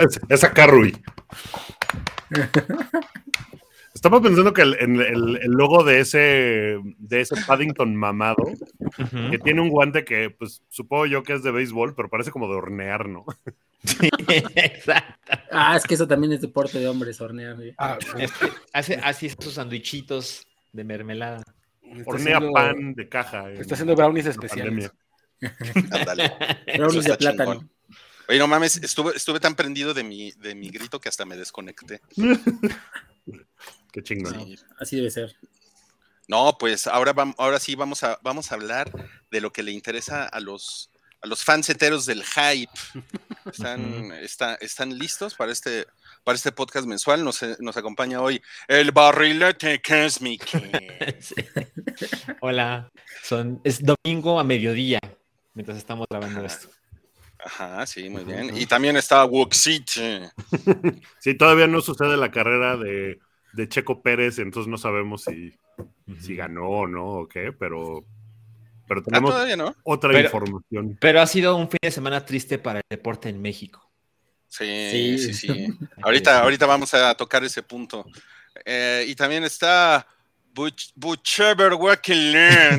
es, es acá, Rui. Estaba pensando que el, en el, el logo de ese, de ese Paddington mamado, que tiene un guante que, pues, supongo yo que es de béisbol, pero parece como de hornear, ¿no? Sí, exacto. Ah, es que eso también es deporte de hombres, hornear. güey. Ah, güey. Es que hace así esos sandwichitos de mermelada. Hornea haciendo- pan de caja. en Está haciendo brownies especiales. Brownies de plátano. Oye, no mames, estuve, estuve tan prendido de mi, de mi grito que hasta me desconecté. Qué chingón. Sí. Así debe ser. No, pues ahora, vam- ahora sí vamos a, vamos a hablar de lo que le interesa a los, a los fans heteros del hype. ¿Están, está- ¿Están listos para este, para este podcast mensual? Nos, nos acompaña hoy el barrilete cósmico. Sí. Hola, son, es domingo a mediodía, mientras estamos grabando esto. Ajá, sí, muy bien. Y también está Wuxite. Sí, todavía no sucede la carrera de, de Checo Pérez, entonces no sabemos si, si ganó o no o qué, pero, pero Ah, tenemos no. otra Pero- información. Pero ha sido un fin de semana triste para el deporte en México. Sí, Sí. sí, sí. Ahorita, ahorita vamos a tocar ese punto. Eh, y también está Butch- Butchever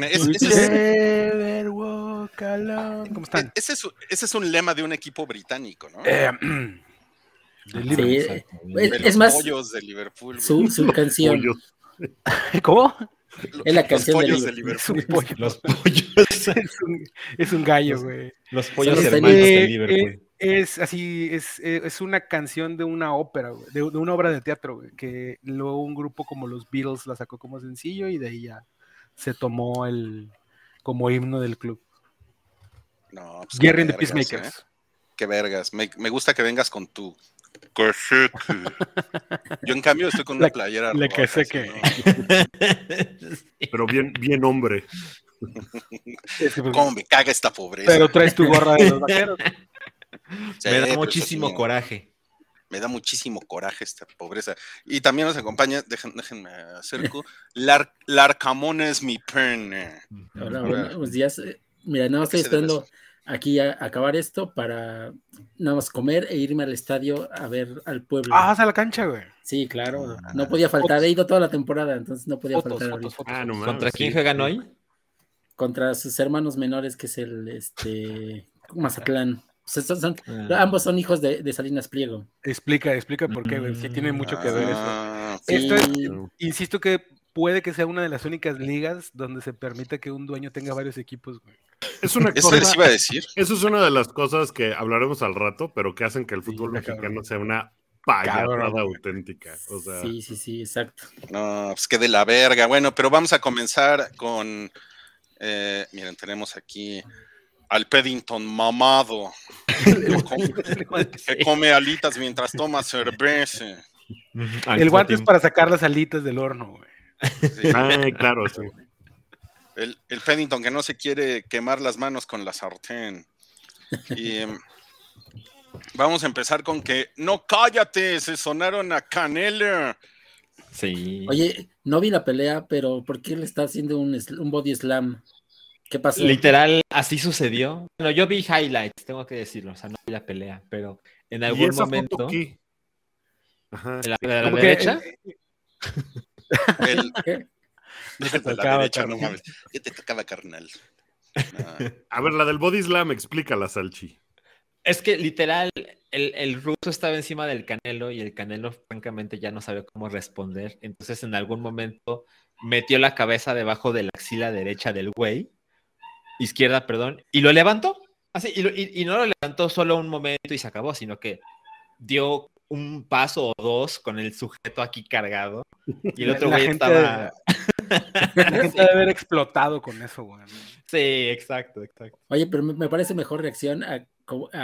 es, Ever walk alone. ¿Cómo están? ese es- ese es un lema de un equipo británico, ¿no? Eh, de Liverpool. Sí, Exacto. es- De es los más- pollos de Liverpool. Su, su canción. Pollos. ¿Cómo? Es la Los canción de pollos de Liverpool. Es un Liverpool. pollo. Los pollos, Es un, es un gallo, güey. los pollos los hermanos de Eh, Liverpool. eh, es así, es, eh, es una canción de una ópera, güey, de, de una obra de teatro, güey, que luego un grupo como los Beatles la sacó como sencillo y de ahí ya se tomó el como himno del club. No, pues Jerry and the vergas, Peacemakers. ¿eh? Qué vergas. Me, me gusta que vengas con tu. Yo, en cambio, estoy con una La- playera. la roja, cassette. así, ¿no? Pero bien, bien hombre. Es que, pues, ¿Cómo me caga esta pobreza? pero traes tu gorra de los vaqueros. Sí, Me da pero muchísimo sí, coraje. Me da muchísimo coraje esta pobreza. Y también nos acompaña, dejen- déjenme acerco, Lar, Larcamón es mi pene. Hola, Hola. buenos días. Mira, nada más ¿Qué estoy esperando aquí a acabar esto para nada más comer e irme al estadio a ver al pueblo. Ah, vas a la cancha, güey. Sí, claro. No podía faltar. He ido toda la temporada, entonces no podía Fotos, faltar fotos. Ah, no. ¿Contra quién sí. juegan hoy? Contra sus hermanos menores, que es el este Mazatlán. O sea, son- son- Ah. ambos son hijos de, de Salinas Pliego. Explica, explica por qué, güey. Sí tiene mucho que ver eso. Ah, Esto es- Insisto que puede que sea una de las únicas ligas donde se permite que un dueño tenga varios equipos, güey. Es una Eso cosa, les iba a decir. eso es una de las cosas que hablaremos al rato, pero que hacen que el fútbol mexicano cabrón. sea una payasada auténtica. O sea, sí, sí, sí, exacto. No, pues que de la verga. Bueno, pero vamos a comenzar con. eh, miren, tenemos aquí al Peddington mamado. que come- que come alitas mientras toma cerveza. El guante es para sacar las alitas del horno, güey. Sí. Ay, claro, sí. El, el Paddington que no se quiere quemar las manos con la sartén. Y em, vamos a empezar con que no cállate, se sonaron a Canela. Sí. Oye, no vi la pelea, pero ¿por qué le está haciendo un, un body slam? ¿Qué pasó? Literal, así sucedió. Bueno, yo vi highlights, tengo que decirlo, o sea, no vi la pelea, pero en ¿Y algún esa momento. Ajá. ¿De la, de la que, derecha? eh, El, ¿Qué? No te de la tocaba, derecha, no carnal. mames. ¿Qué te tocaba, carnal? No. A ver, la del body slam, explícala, Salchi. Es que literal, el, el ruso estaba encima del Canelo y el Canelo, francamente, ya no sabe cómo responder. Entonces, en algún momento, metió la cabeza debajo de la axila derecha del güey, izquierda, perdón, y lo levantó. Así, y- y no lo levantó solo un momento y se acabó, sino que dio un paso o dos con el sujeto aquí cargado. Y el otro la güey gente- estaba. La gente debe haber explotado con eso, güey. Sí, exacto, exacto. Oye, pero me, parece mejor reacción a,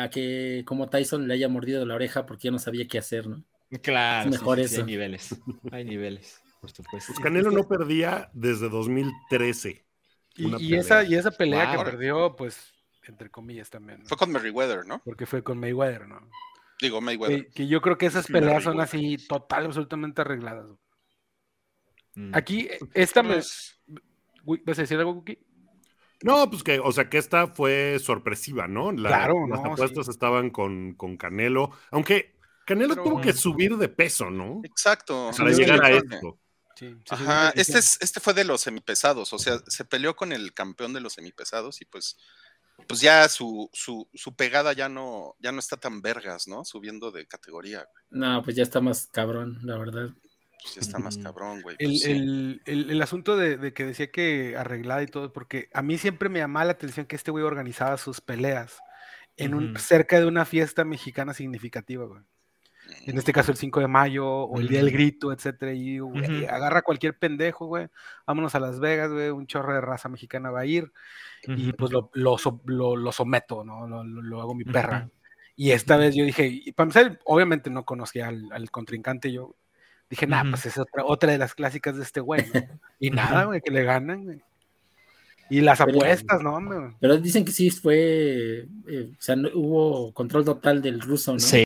que como Tyson le haya mordido la oreja porque ya no sabía qué hacer, ¿no? Claro, Es sí, mejor sí, sí, eso. hay niveles. Hay niveles, por supuesto. Pues Canelo no perdía desde 2013. Una Y, esa, y esa pelea Wow. que perdió, pues, entre comillas también. ¿no? Fue con Merriweather, ¿no? Porque fue con Mayweather, ¿no? Digo, Mayweather. Que, que yo creo que esas Sí, peleas son así total, absolutamente arregladas. Mm. Aquí, esta me. Pues, ¿Vas a decir algo, Cookie? No, pues que, o sea, que esta fue sorpresiva, ¿no? La- Claro, las no, apuestas estaban con, con Canelo, aunque Canelo Pero- tuvo que subir de peso, ¿no? Exacto. Para llegar a esto. Sí. sí, Ajá, sí, este, es, este fue de los semipesados, o sea, se peleó con el campeón de los semipesados y pues, pues ya su, su, su pegada ya no, ya no está tan vergas, ¿no? Subiendo de categoría, No, pues ya está más cabrón, la verdad. pues ya está más cabrón, güey. El, pues sí. el- el- el asunto de, de que decía que arreglada y todo, porque a mí siempre me llamaba la atención que este güey organizaba sus peleas en un, cerca de una fiesta mexicana significativa, güey. En este caso el 5 de mayo o el Día del. Grito, etcétera, y güey, agarra cualquier pendejo, güey, vámonos a Las Vegas, güey, un chorro de raza mexicana va a ir y pues lo, lo, lo- lo someto, ¿no? Lo, lo- lo hago mi perra. Y esta vez yo dije, y para empezar, obviamente no conocía al, al contrincante, yo dije, nah, Ujú. pues es otra, otra de las clásicas de este güey, ¿no? Y nada, güey, que le ganan, güey. Y las Pero- apuestas, ¿no, hombre? Pero dicen que sí fue, eh, o sea, no- hubo control total del ruso, ¿no? Sí,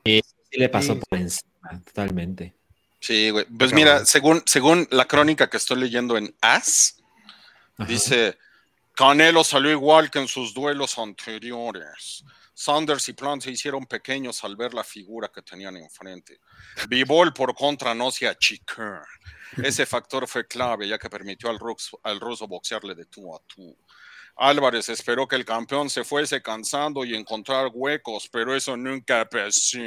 sí le pasó Sí, por encima, totalmente. Sí, güey. Pues mira, según, según la crónica que estoy leyendo en As, Ajá. dice, Canelo salió igual que en sus duelos anteriores. Sanders y Plant se hicieron pequeños al ver la figura que tenían enfrente. Bivol por contra no se achicó. Ese factor fue clave ya que permitió al, rux- al ruso boxearle de tú a tú. Álvarez esperó que el campeón se fuese cansando y encontrar huecos, pero eso nunca pasó.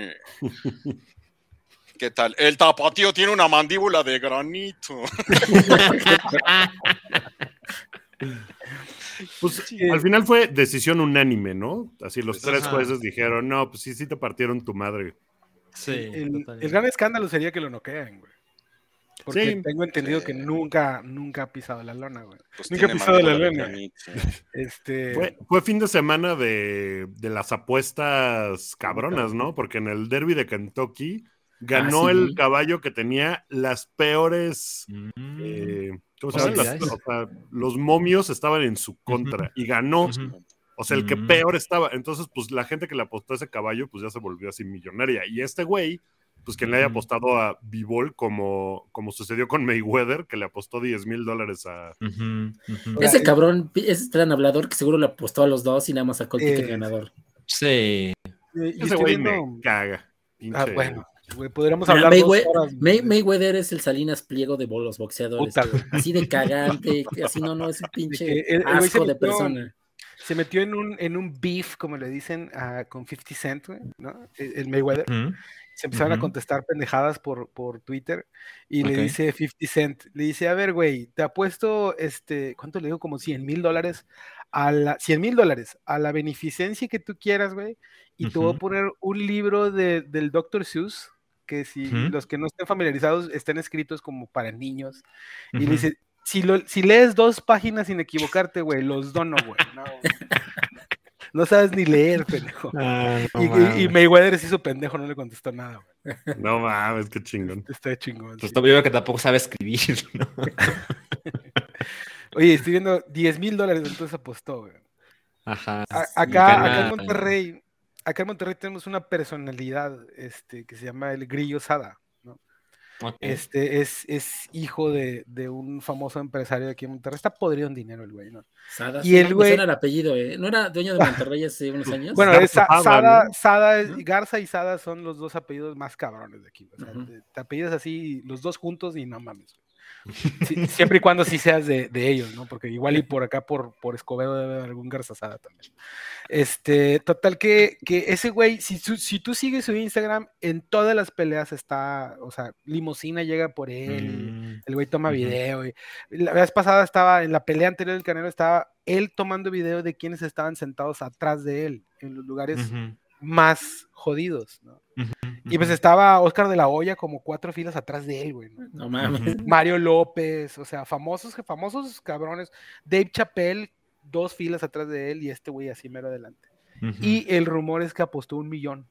¿Qué tal? El tapatío tiene una mandíbula de granito. Pues Sí. al final fue decisión unánime, ¿no? Así los Pues, tres ajá. jueces dijeron, no, pues sí, sí te partieron tu madre. Sí, el, el gran escándalo sería que lo noqueen, güey. Porque Sí. tengo entendido que nunca, nunca ha pisado la lona, güey. Pues Nunca he pisado la lona. Este. Fue, fue fin de semana de, de las apuestas cabronas, ¿no? Porque en el derby de Kentucky ganó Ah, sí. el caballo que tenía las peores. Mm. eh, ¿Cómo se? Las- Posibilidades. o sea, los momios estaban en su contra y ganó. O sea, el que Mm. peor estaba. Entonces, pues la gente que le apostó a ese caballo, pues ya se volvió así millonaria. Y este güey, pues quien le haya apostado a Bivol, como, como sucedió con Mayweather, que le apostó 10 mil dólares a. Ujú, ujú. Ese cabrón, ese tan hablador que seguro le apostó a los dos y nada más sacó el ticket Eh, ganador. Sí. eh, Ese güey viendo- me caga. Ah, bueno, podríamos Mira, hablar dos Maywe- horas, May- güey. Mayweather es el Salinas Pliego de los boxeadores. Puta. Así de cagante, así no, no, es un pinche el- el asco de metió- persona. Se metió en un, en un beef, como le dicen, ah, con 50 Cent, güey, ¿no? El, Mayweather. Se empezaron a Ujú. contestar pendejadas por, por Twitter y Ok. le dice 50 Cent, le dice, a ver, güey, te apuesto, este, ¿cuánto le digo? Como 100 mil dólares a la, 100 mil dólares a la beneficencia que tú quieras, güey, y te voy a poner un libro de, del Dr. Seuss, que si Ujú. los que no estén familiarizados estén escritos como para niños, y le dice, si, lo- si lees dos páginas sin equivocarte, güey, los dono, güey. No. No sabes ni leer, pendejo. Ah, no Y, y-. Mayweather se hizo pendejo, no le contestó nada, güey. No mames, qué chingón. Está chingón. Pues sí. yo veo que tampoco sabe escribir, ¿no? Oye, estoy viendo 10 mil dólares, entonces apostó, güey. Ajá. A- acá, acá en Monterrey, acá en Monterrey tenemos una personalidad este, que se llama el Grillo Sada. Este es, es hijo de, de un famoso empresario de aquí en Monterrey. Está podrido en dinero el güey, ¿no? Sada, Y sí, el güey- suena el apellido, ¿eh? ¿No era dueño de Monterrey hace unos años? Bueno, es Sa- Sada, Sada, ¿no? Sada es- Garza y Sada son los dos apellidos más cabrones de aquí. O sea, te apellidas así los dos juntos y no mames. Sí, siempre y cuando sí seas de, de ellos, ¿no? Porque igual y por acá, por, por Escobedo, debe haber algún Garza Sada también. Este, total que, que ese güey, si, tú- si tú sigues su Instagram, en todas las peleas está, o sea, limosina llega por él, Mm, el güey toma video. y- la vez pasada estaba, en la pelea anterior del Canelo, estaba él tomando video de quienes estaban sentados atrás de él, en los lugares más jodidos, ¿no? Y pues estaba Oscar de la Hoya como cuatro filas atrás de él, güey. ¿no? No mames. Mario López, o sea, famosos, famosos cabrones. Dave Chappelle, dos filas atrás de él y este güey así mero adelante. Y el rumor es que apostó un millón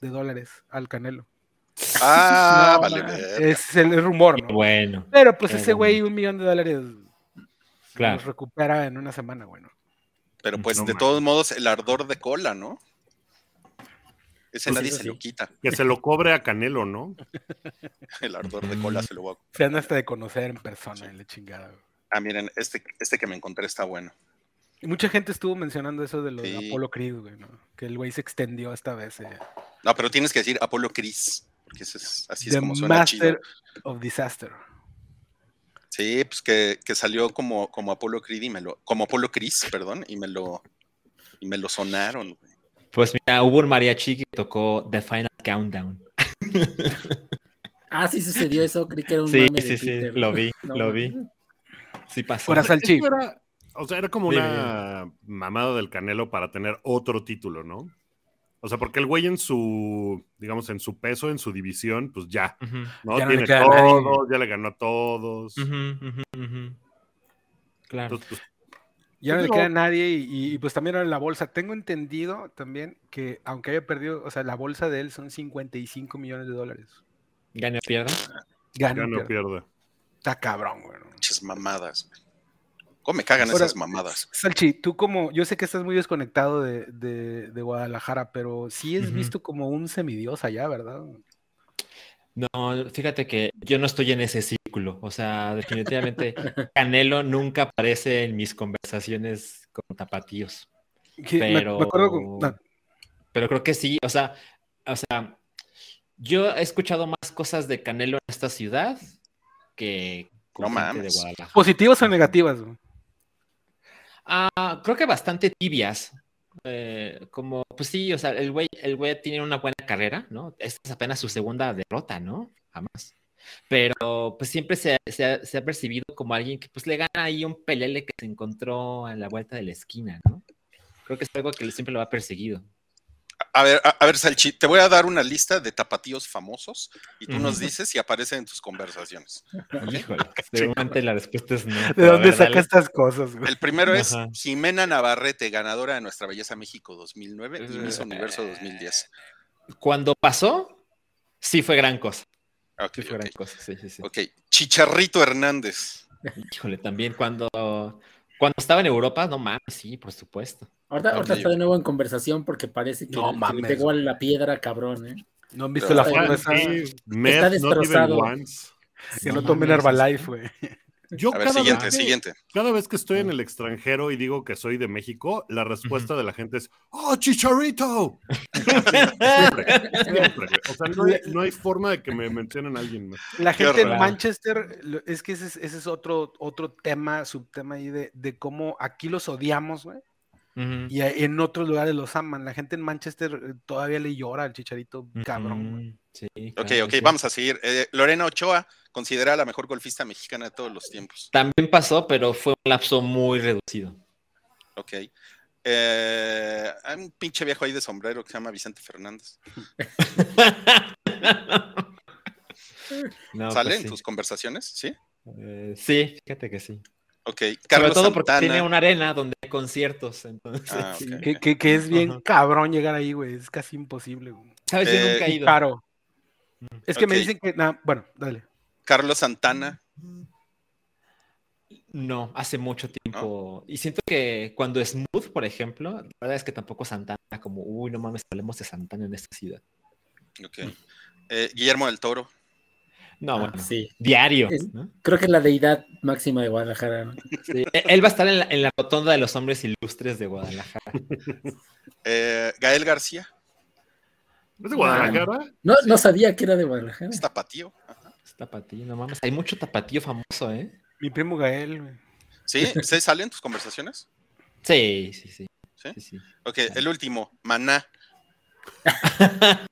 de dólares al Canelo. Ah, No, vale. Es el rumor, ¿no? bueno. Pero pues ese güey, un millón de dólares Claro. los recupera en una semana, bueno. Pero pues No de todos modos, el ardor de cola, ¿no? Ese Pues nadie se sí. lo quita. Que se lo cobre a Canelo, ¿no? El ardor de cola se lo va a... Se han hasta de conocer en persona, y la chingada. güey. Ah, miren, este, este que me encontré está bueno. Y mucha gente estuvo mencionando eso de lo de Sí. Apolo Creed, güey, ¿no? Que el güey se extendió esta vez. eh. No, pero tienes que decir Apolo Cris, porque es, así es The como suena Master chido. of Disaster. Sí, pues que, que salió como, como Apolo Creed y me lo, como Apolo Cris, perdón, y me lo, y me lo sonaron. güey. Pues mira, hubo un mariachi que tocó The Final Countdown. Ah, sí sucedió eso, creí que era un Sí, mame de sí, sí, Twitter. lo vi, No, lo vi. Sí pasó. Esto era- o sea, era como Dime, una mamada del Canelo para tener otro título, ¿no? O sea, porque el güey en su, digamos, en su peso, en su división, pues ya, ¿no? Ya no Tiene nadie. todos, ya le ganó a todos. Claro. Entonces, pues, Ya no le queda a nadie y, y, pues también ahora en la bolsa. Tengo entendido también que aunque haya perdido, o sea, la bolsa de él son 55 millones de dólares. Gane o pierda. Gana, o pierde. Está cabrón, güey. Pinches mamadas. ¿Cómo me cagan Ahora, esas mamadas? Salchi, tú como, yo sé que estás muy desconectado de, de- de Guadalajara, pero sí es visto como un semidios allá, ¿verdad? No, fíjate que yo no estoy en ese círculo. O sea, definitivamente Canelo nunca aparece en mis conversaciones con tapatíos. Pero, me acuerdo con- pero creo que sí. O sea, o sea, yo he escuchado más cosas de Canelo en esta ciudad que No de mames. Guadalajara. ¿Positivas o negativas? Ah, creo que bastante tibias. Eh, como, pues sí, o sea, el güey, el güey tiene una buena carrera, ¿no? Esta es apenas su segunda derrota, ¿no? Jamás. Pero pues siempre se, se ha, se ha percibido como alguien que pues le gana ahí un pelele que se encontró a la vuelta de la esquina, ¿no? Creo que es algo que siempre lo ha perseguido. A ver, a, a ver, Salchi, te voy a dar una lista de tapatíos famosos y tú nos dices si aparecen en tus conversaciones. Híjole, seguramente la respuesta es no. ¿De dónde ver, saca dale. estas cosas? güey? El primero es Ajá. Jimena Navarrete, ganadora de Nuestra Belleza México 2009 y Miss Eh, Universo 2010. Cuando pasó, sí fue gran cosa. Sí fue gran cosa, sí, sí, sí. Ok, Chicharrito Hernández. Híjole, también cuando, cuando estaba en Europa, no mames, sí, por supuesto. Ahorita, está de nuevo en conversación porque parece que, No le pegó a la piedra, cabrón, ¿eh? ¿No han visto Pero la está foto esa? Not even destrozado. Que No no tomen Herbalife, güey. Yo A ver, cada siguiente, vez que- siguiente. Cada vez que estoy en el extranjero y digo que soy de México, la respuesta de la gente es ¡Oh, Chicharito! siempre, siempre. O sea, no hay, no hay forma de que me mencionen a alguien más. La Qué gente en. Manchester, es que ese es, ese es otro, otro tema, subtema ahí de, de cómo aquí los odiamos, güey. Y en otros lugares los aman. La gente en Manchester todavía le llora al chicharito, cabrón. güey. Ujú, Sí, Ok, claro, ok, sí. vamos a seguir. Eh, Lorena Ochoa, considerada la mejor golfista mexicana de todos los tiempos. También pasó, pero fue un lapso muy reducido. Ok. Eh, hay un pinche viejo ahí de sombrero que se llama Vicente Fernández. No, ¿Sale pues en sí. tus conversaciones? ¿Sí? Eh, sí, fíjate que sí. Ok. Sobre Carlos todo porque Santana. tiene una arena donde hay conciertos. Entonces, Ah. Que, que- que es bien cabrón llegar ahí, güey. Es casi imposible, güey. ¿Sabes? Yo Eh, nunca he ido. caro. Es que me dicen que. nah, bueno, dale. Carlos Santana. No, hace mucho tiempo. Y siento que cuando Smooth, por ejemplo, la verdad es que tampoco Santana, como, uy, no mames, hablemos de Santana en esta ciudad. Ok. Eh, Guillermo del Toro. No, Ah, bueno, sí. diario. Es- ¿no? Creo que es la deidad máxima de Guadalajara. ¿no? Sí, e- Él va a estar en la, en la rotonda de los hombres ilustres de Guadalajara. Eh, Gael García. ¿Es de Guadalajara? No, no sabía que era de Guadalajara. Es tapatío. Ajá. Es tapatío, no mames. Hay mucho tapatío famoso, ¿eh? Mi primo Gael, güey. ¿Sí? ¿Se sale en tus conversaciones? Sí, sí, sí. ¿Sí? sí, sí. Ok, el último, Maná.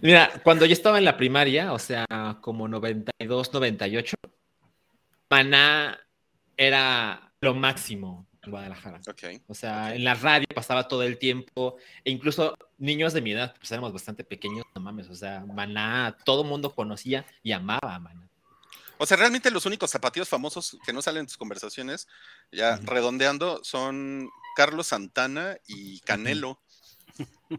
Mira, cuando yo estaba en la primaria, o sea, como 92, 98, Maná era lo máximo en Guadalajara. Ok. O sea, en la radio pasaba todo el tiempo, e incluso niños de mi edad, pues éramos bastante pequeños, no mames, o sea, Maná, todo el mundo conocía y amaba a Maná. O sea, realmente los únicos zapatillos famosos que no salen en tus conversaciones, ya redondeando, son Carlos Santana y Canelo.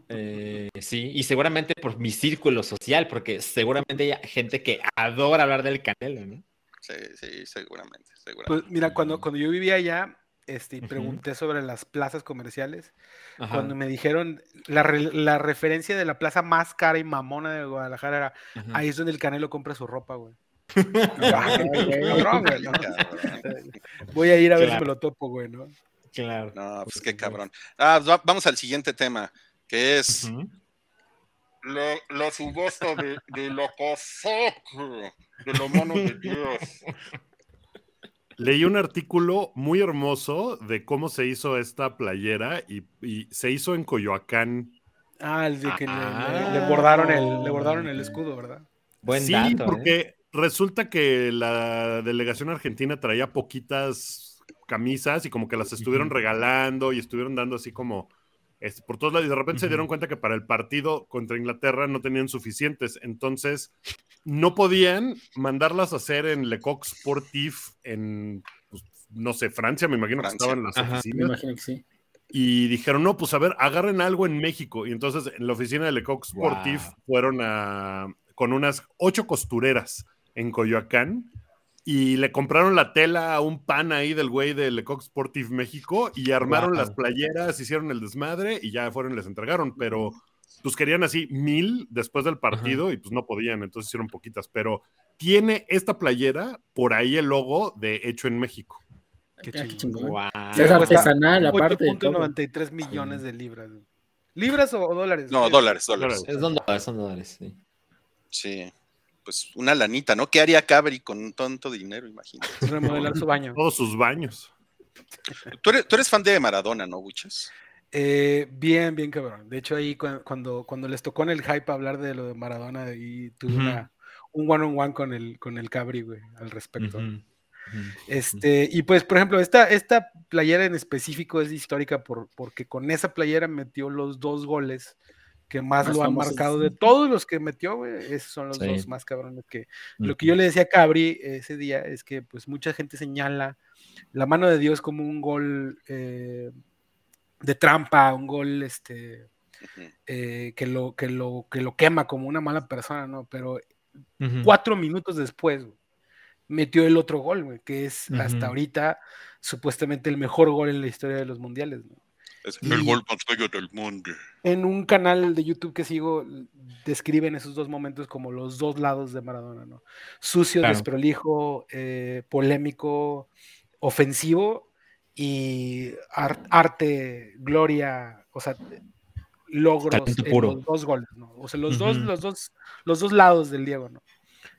Eh, sí, y seguramente por mi círculo social, porque seguramente hay gente que adora hablar del Canelo, ¿no? Sí, sí, seguramente, seguramente. Pues mira, cuando, cuando yo vivía allá, este, pregunté sobre las plazas comerciales. Ajá. Cuando me dijeron la, re- la referencia de la plaza más cara y mamona de Guadalajara era Ajá. ahí es donde el Canelo compra su ropa, güey. Voy a ir a ver si Claro. me lo topo, güey, ¿no? Claro. No, pues qué cabrón. Ah, va- vamos al siguiente tema, que es Ujú. la, la subasta de, de la casaca de la mano de Dios. Leí un artículo muy hermoso de cómo se hizo esta playera y, y se hizo en Coyoacán. Ah, el de que le- le, Ah. le bordaron el, le bordaron el escudo, ¿verdad? Buen sí, dato. ¿eh? porque resulta que la delegación argentina traía poquitas camisas y como que las estuvieron regalando y estuvieron dando así como este, por todos lados y de repente se Ujú. dieron cuenta que para el partido contra Inglaterra no tenían suficientes, entonces no podían mandarlas a hacer en Le Coq Sportif en pues, no sé, Francia, me imagino Francia. que estaban las Ajá. Me oficinas imagino que sí. y dijeron, no, pues a ver, agarren algo en México. Y entonces en la oficina de Lecoq Sportif Wow. fueron a, con unas ocho costureras en Coyoacán y le compraron la tela a un pan ahí del güey de Lecoq Sportif México y armaron Wow. las playeras, hicieron el desmadre y ya fueron y les entregaron. Pero pues querían así mil después del partido y pues no podían, entonces hicieron poquitas. Pero tiene esta playera por ahí el logo de Hecho en México. Qué Ah, qué chingón. es artesanal, aparte de todo. 8.93 millones de libras. ¿Libras o, o dólares? No, dólares, dólares. Es son dólares, sí. Sí. Pues una lanita, ¿no? ¿Qué haría Cabri con tanto dinero? Imagínate. Remodelar su baño. Todos sus baños. Tú eres, tú eres fan de Maradona, ¿no, Buches? Eh, bien, bien cabrón. De hecho, ahí cu- cuando, cuando les tocó en el hype hablar de lo de Maradona y tuve una, un one on one con el, con el Cabri, güey, al respecto. Este, y pues, por ejemplo, esta, esta playera en específico es histórica por, porque con esa playera metió los dos goles que más, Más lo han marcado de todos los que metió, güey. Esos son los Sí. dos más cabrones que. Lo que yo le decía a Cabri ese día es que, pues, mucha gente señala la mano de Dios como un gol eh, de trampa, un gol, este. Eh, que, lo, que, lo, que lo quema como una mala persona, ¿no? Pero cuatro minutos después, metió el otro gol, güey, que es hasta ahorita supuestamente el mejor gol en la historia de los mundiales. ¿no? Es Y- el gol más bello del mundo. En un canal de YouTube que sigo, describen esos dos momentos como los dos lados de Maradona, ¿no? Sucio, Claro. desprolijo, eh, polémico, ofensivo y ar- arte, gloria, o sea, logros puro. los dos goles, ¿no? O sea, los dos, los dos, los dos lados del Diego, ¿no?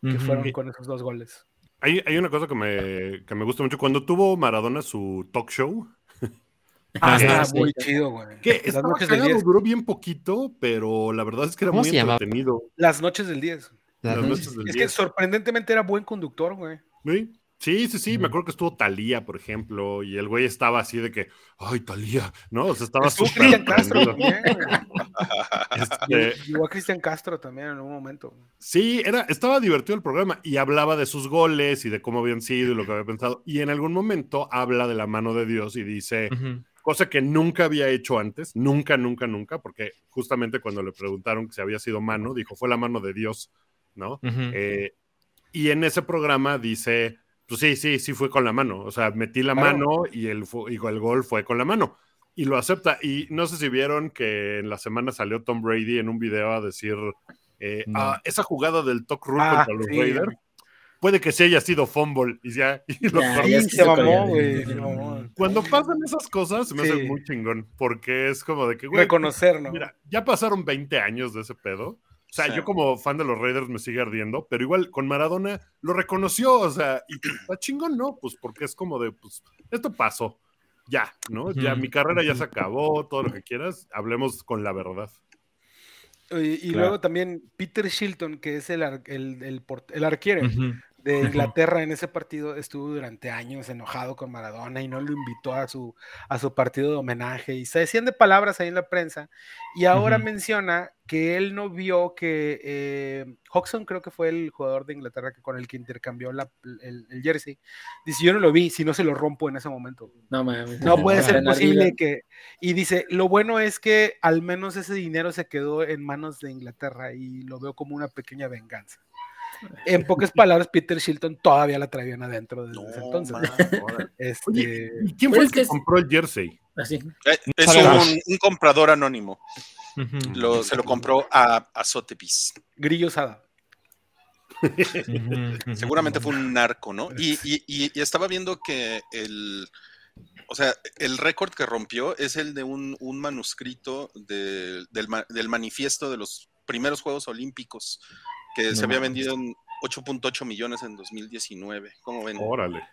Que fueron con esos dos goles. Hay, hay una cosa que me, que me gusta mucho. Cuando tuvo Maradona su talk show, Ah, Ajá, está sí. muy chido, güey. que Las estaba noches del cagado, 10. duró bien poquito, pero la verdad es que era ¿Cómo muy llamaba? entretenido. Las noches del 10. Las Las noches- noches del Es que 10. sorprendentemente era buen conductor, güey. Sí, sí, sí, sí, me acuerdo que estuvo Talía, por ejemplo, y el güey estaba así de que, ay, Talía, ¿no? O sea, estaba Estuvo súper Cristian Castro también. Este, Llegó a Cristian Castro también en algún momento. Sí, era, estaba divertido el programa y hablaba de sus goles y de cómo habían sido y lo que había pensado. Y en algún momento habla de la mano de Dios y dice. Cosa que nunca había hecho antes, nunca, nunca, nunca, porque justamente cuando le preguntaron que si había sido mano, dijo, fue la mano de Dios, ¿no? Ujú. Eh, y en ese programa dice, pues sí, sí, sí fue con la mano, o sea, metí la Claro. mano y el, y el gol fue con la mano. Y lo acepta. Y no sé si vieron que en la semana salió Tom Brady en un video a decir, eh, No. "Ah, esa jugada del Tuck Rule Ah, contra los sí. Raiders, puede que sí haya sido fumble. Y ya, y los Ya, corners- ya Sí, se mamó, güey. Cuando pasan esas cosas, se me hace Sí. muy chingón, porque es como de que, güey, Reconocer, ¿no? Mira, ya pasaron 20 años de ese pedo. O sea, yo como fan de los Raiders me sigue ardiendo, pero igual con Maradona lo reconoció, o sea, y está chingón, ¿no? Pues porque es como de, pues, esto pasó, ya, ¿no? Ya mi carrera ya se acabó, todo lo que quieras, hablemos con la verdad. Y, y Claro. luego también Peter Shilton, que es el, ar- el, el, port- el arquero. De. Inglaterra en ese partido, estuvo durante años enojado con Maradona y no lo invitó a su, a su partido de homenaje. Y se decían de palabras ahí en la prensa. Y ahora menciona que él no vio que eh, Hodgson, creo que fue el jugador de Inglaterra que, con el que intercambió la- el, el jersey. Dice: Yo no lo vi, si no se lo rompo en ese momento. No mames. No puede ser posible que. Y dice, lo bueno es que al menos ese dinero se quedó en manos de Inglaterra y lo veo como una pequeña venganza. En pocas palabras, Peter Shilton todavía la traían adentro desde No, ese entonces. Este, Oye, ¿y quién fue el es que compró el jersey? Así. Eh, es un, un comprador anónimo. Lo- se lo compró a, a Sotheby's. Grillo Sada. Seguramente fue un narco, ¿no? Y, y- y- y estaba viendo que el, o sea, el récord que rompió es el de un, un manuscrito de- del, ma- del manifiesto de los primeros Juegos Olímpicos, que se había vendido en 8.8 millones en 2019. ¿Cómo ven? Órale.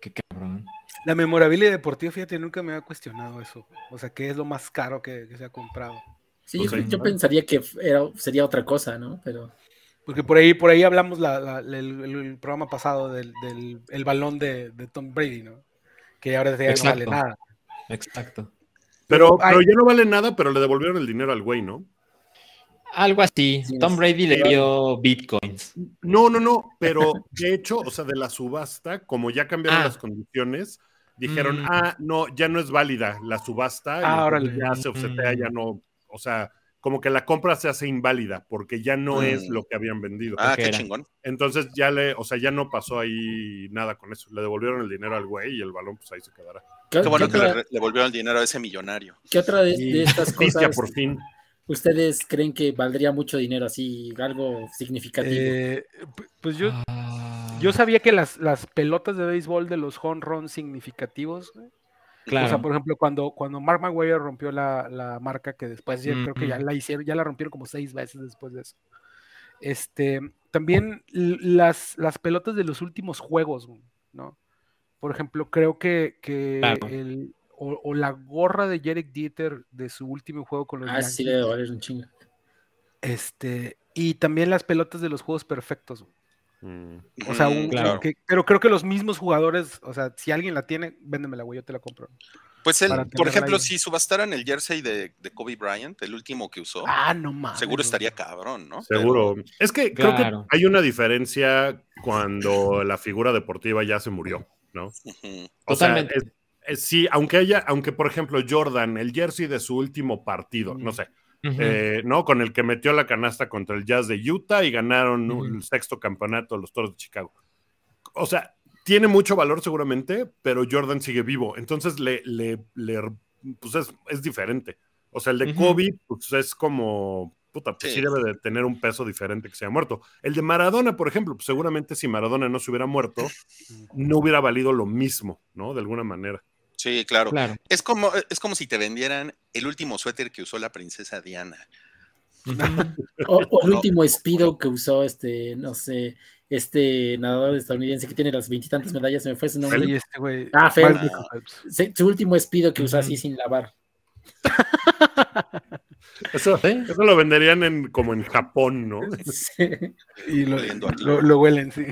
Qué cabrón. La memorabilia deportiva, fíjate, nunca me había cuestionado eso. O sea, ¿qué es lo más caro que, que se ha comprado? Sí, Pues yo, pensaría que era, sería otra cosa, ¿no? Pero Porque por ahí, por ahí hablamos la- la- el, el- el programa pasado del, del- el balón de, de Tom Brady, ¿no? Que ahora ya no vale nada. Exacto. Pero, pero ya no vale nada, pero le devolvieron el dinero al güey, ¿no? Algo así. Sí, Tom Brady le dio bitcoins. No, no, no, pero de hecho, o sea, de la subasta, como ya cambiaron Ah. las condiciones, dijeron, Mm. ah, no, ya no es válida la subasta, y Ah, órale. ya se obsetea, Mm. ya no, o sea, como que la compra se hace inválida, porque ya no Mm. es lo que habían vendido. Ah, ¿Qué era? chingón. Entonces ya le, o sea, ya no pasó ahí nada con eso. Le devolvieron el dinero al güey y el balón, pues ahí se quedará. ¿qué, Qué bueno qué que le, le volvieron el dinero a ese millonario. qué otra de, Y de estas cosas por fin. Ustedes creen que valdría mucho dinero así, algo significativo? Eh, pu- pues yo, Ah, yo sabía que las, las pelotas de béisbol de los home runs significativos, güey, Claro. o sea, por ejemplo, cuando, cuando Mark Maguire rompió la, la marca, que después ya creo que ya la hicieron, ya la rompieron como seis veces después de eso. Este, también las, las pelotas de los últimos juegos, güey, ¿no? Por ejemplo, creo que, que Claro. el, o, o la gorra de Derek Dieter de su último juego con los ah, sí, Yankees, le debe valer un chingo. este, y también las pelotas de los juegos perfectos. güey. Mm. O sea, un- claro. que- pero creo que los mismos jugadores, o sea, si alguien la tiene, véndemela, güey, yo te la compro. Pues él, por ejemplo, ahí. si subastaran el jersey de, de Kobe Bryant, el último que usó, Ah, no mames. seguro estaría cabrón, ¿no? Seguro. Es que creo que hay una diferencia cuando la figura deportiva ya se murió, ¿no? O sea, Totalmente. es- es- sí, aunque haya, aunque por ejemplo Jordan, el jersey de su último partido, no sé, eh, ¿no? Con el que metió la canasta contra el Jazz de Utah y ganaron el sexto campeonato de los Toros de Chicago. O sea, tiene mucho valor seguramente, pero Jordan sigue vivo. Entonces le, le, le- pues es, es diferente. O sea, el de Ujú. Kobe, pues es como, puta, pues sí. Sí. debe de tener un peso diferente que se haya muerto. El de Maradona, por ejemplo, pues seguramente si Maradona no se hubiera muerto, no hubiera valido lo mismo, ¿no? De alguna manera. Sí, claro. Claro. Es como, es como si te vendieran el último suéter que usó la princesa Diana. O, o el último Speedo que usó este, no sé, este nadador estadounidense que tiene las veintitantas medallas, se me fue su nombre. Sí, este güey. Ah, Phelps. Se- su último Speedo que usó así sin lavar. Eso, eso lo venderían en, como en Japón, ¿no? Sí. Y lo, lo, lo huelen, sí.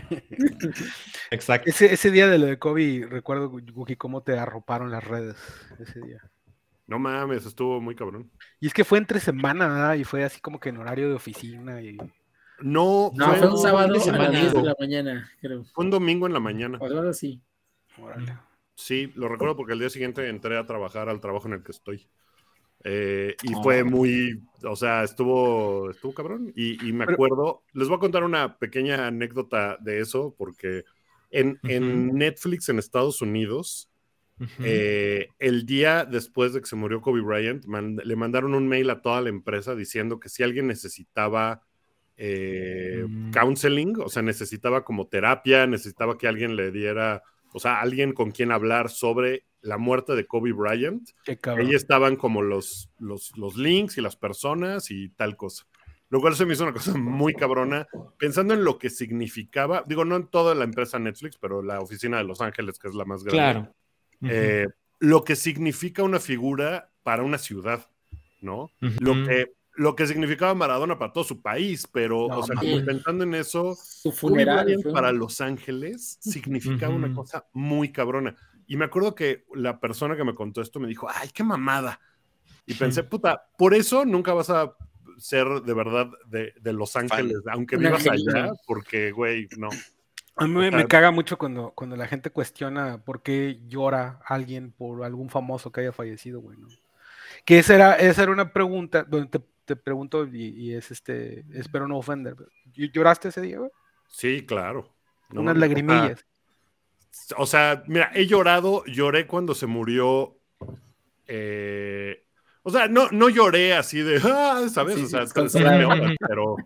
Exacto. Ese, ese día de lo de Kobe, recuerdo, Guki, cómo te arroparon las redes ese día. No mames, estuvo muy cabrón. Y es que fue entre semana, ¿verdad? Y fue así como que en horario de oficina. Y... No, No, fue un sábado de a semana. las 10 de la mañana, creo. Fue un domingo en la mañana. O algo así. Órale. Sí, lo recuerdo porque el día siguiente entré a trabajar al trabajo en el que estoy. Eh, y Oh. fue muy, o sea, estuvo, estuvo cabrón. Y, y me Pero- acuerdo, les voy a contar una pequeña anécdota de eso, porque en, en. Netflix en Estados Unidos, eh, el día después de que se murió Kobe Bryant, man- le mandaron un mail a toda la empresa diciendo que si alguien necesitaba eh, Mm. counseling, o sea, necesitaba como terapia, necesitaba que alguien le diera, o sea, alguien con quien hablar sobre la muerte de Kobe Bryant. Ahí estaban como los, los, los links y las personas y tal cosa. Lo cual se me hizo una cosa muy cabrona, pensando en lo que significaba, digo, no en toda la empresa Netflix, pero la oficina de Los Ángeles, que es la más grande. Claro. Eh, lo que significa una figura para una ciudad, ¿no? Lo que, lo que significaba Maradona para todo su país, pero, No, o sea, mames. como pensando en eso, Su funeral. Fue para Los Ángeles significaba una cosa muy cabrona. Y me acuerdo que la persona que me contó esto me dijo, ay, qué mamada. Y pensé, puta, por eso nunca vas a ser de verdad de, de Los Ángeles, aunque Un vivas allá, porque, güey, no. A mí me, caga mucho cuando, cuando la gente cuestiona por qué llora alguien por algún famoso que haya fallecido, güey, ¿no? Que esa era, esa era una pregunta, bueno, te, te pregunto y, y es este, espero no ofender. pero, ¿ll- ¿Lloraste ese día, güey? Sí, claro. No, Unas o sea, lagrimillas. O sea, mira, he llorado, lloré cuando se murió. eh, o sea, no, no lloré así de, ah, ¿sabes? Sí, o sea, sí, sí pero,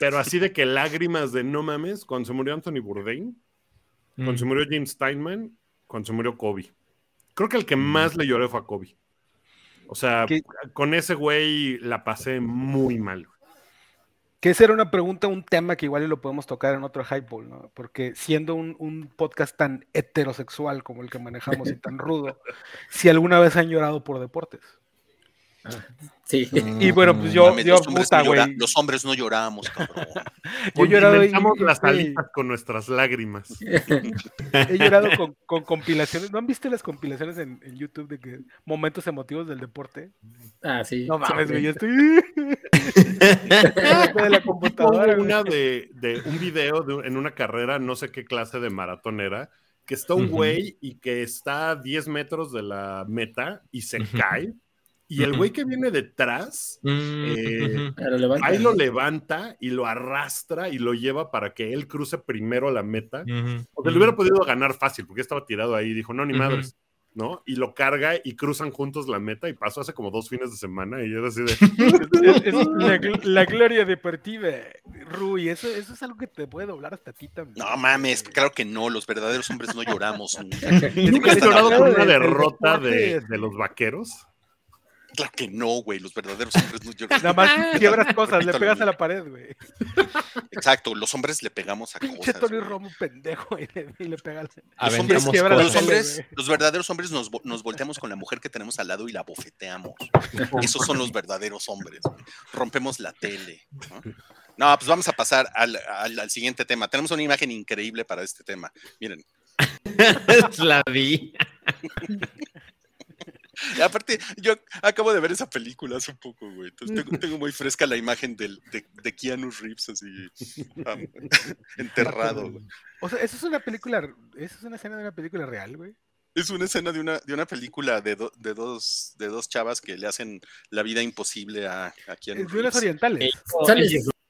pero así de que lágrimas de no mames, cuando se murió Anthony Bourdain, cuando se murió Jim Steinman, cuando se murió Kobe. Creo que el que más le lloré fue a Kobe. O sea, ¿Qué? con ese güey la pasé muy mal. Que esa era una pregunta, un tema que igual lo podemos tocar en otro Highball, ¿no? Porque siendo un, un podcast tan heterosexual como el que manejamos y tan rudo, si alguna vez han llorado por deportes. Sí. Y bueno, pues yo, los, hombres puta, no llora- los hombres no lloramos, cabrón. Yo he llorado y- las alitas con nuestras lágrimas. He llorado con, con compilaciones. ¿No han visto las compilaciones en, en YouTube de que momentos emotivos del deporte? Ah, sí. No mames, güey, yo estoy. de la computadora. Una de, de un video de- en una carrera, no sé qué clase de maratón era, que está un güey y que está a 10 metros de la meta y se cae. Y el güey que viene detrás, Mm, Eh. Ah, lo ahí lo levanta y lo arrastra y lo lleva para que él cruce primero la meta. O sea, le hubiera podido ganar fácil, porque estaba tirado ahí y dijo, no, ni madres, ¿no? Y lo carga y cruzan juntos la meta y pasó hace como dos fines de semana y era así de... Es- es la, la gloria deportiva, Rui. Eso, eso es algo que te puede doblar hasta a ti también. No mames, claro que no, los verdaderos hombres no lloramos. nunca. ¿Nunca has llorado con una derrota de, de los vaqueros? Claro que no, güey, los verdaderos hombres no lloramos. Nada más quiebras cosas, le pegas a la pared, güey. Exacto, los hombres le pegamos a Pinche cosas. Tony. Romo pendejo y le, y le pega al- Los hombres, los, hombres, los verdaderos hombres nos, nos volteamos con la mujer que tenemos al lado y la bofeteamos. Esos son los verdaderos hombres. güey. Rompemos la tele. ¿no? No, pues vamos a pasar al, al- al siguiente tema. Tenemos una imagen increíble para este tema. Miren, La vi. Y aparte, yo acabo de ver esa película hace un poco, güey. Entonces tengo, tengo muy fresca la imagen del, de, de Keanu Reeves así am, enterrado. güey. O sea, eso es una película, eso es una escena de una película real, güey. Es una escena de una, de una película de, do- de, dos, de dos chavas que le hacen la vida imposible a, a Keanu Es de unas Reeves. orientales.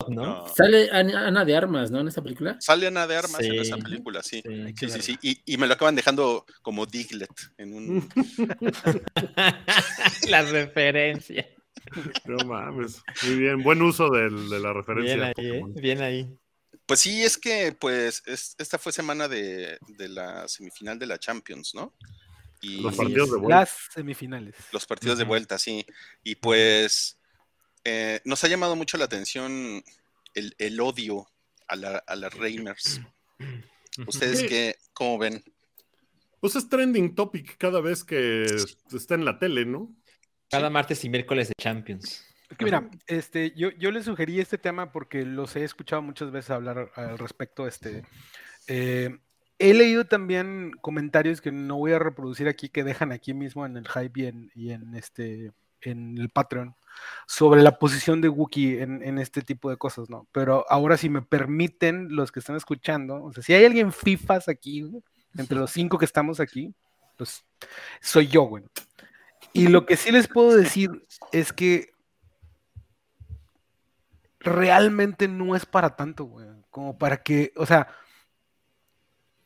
Sale- ¿no? No. Sale Ana, de Armas, ¿no? En esa película. Sale Ana de Armas en esa película, sí. Sí. Sí, sí, sí. Y, y me lo acaban dejando como Diglett en un. La referencia. No mames. Muy bien, buen uso del- de la referencia. Bien ahí, ¿eh? Bien ahí. Pues sí, es que pues es- esta fue semana de, de la semifinal de la Champions, ¿no? Y Los partidos de vuelta. Las semifinales. los partidos de vuelta, sí. Y pues eh, nos ha llamado mucho la atención el, el odio a, la, a las Reimers. ¿Ustedes Sí. qué, cómo ven? Pues es trending topic cada vez que está en la tele, ¿no? Cada martes y miércoles de Champions. Es que mira, este, yo, yo les sugerí este tema porque los he escuchado muchas veces hablar al respecto. Este, eh, he leído también comentarios que no voy a reproducir aquí, que dejan aquí mismo en el hype y en, y en este, en el Patreon, sobre la posición de Wookiee en, en este tipo de cosas, ¿no? Pero ahora si me permiten los que están escuchando, o sea, si hay alguien FIFAs aquí, entre los cinco que estamos aquí, pues soy yo, güey. Y lo que sí les puedo decir es que realmente no es para tanto, güey. Como para que, o sea,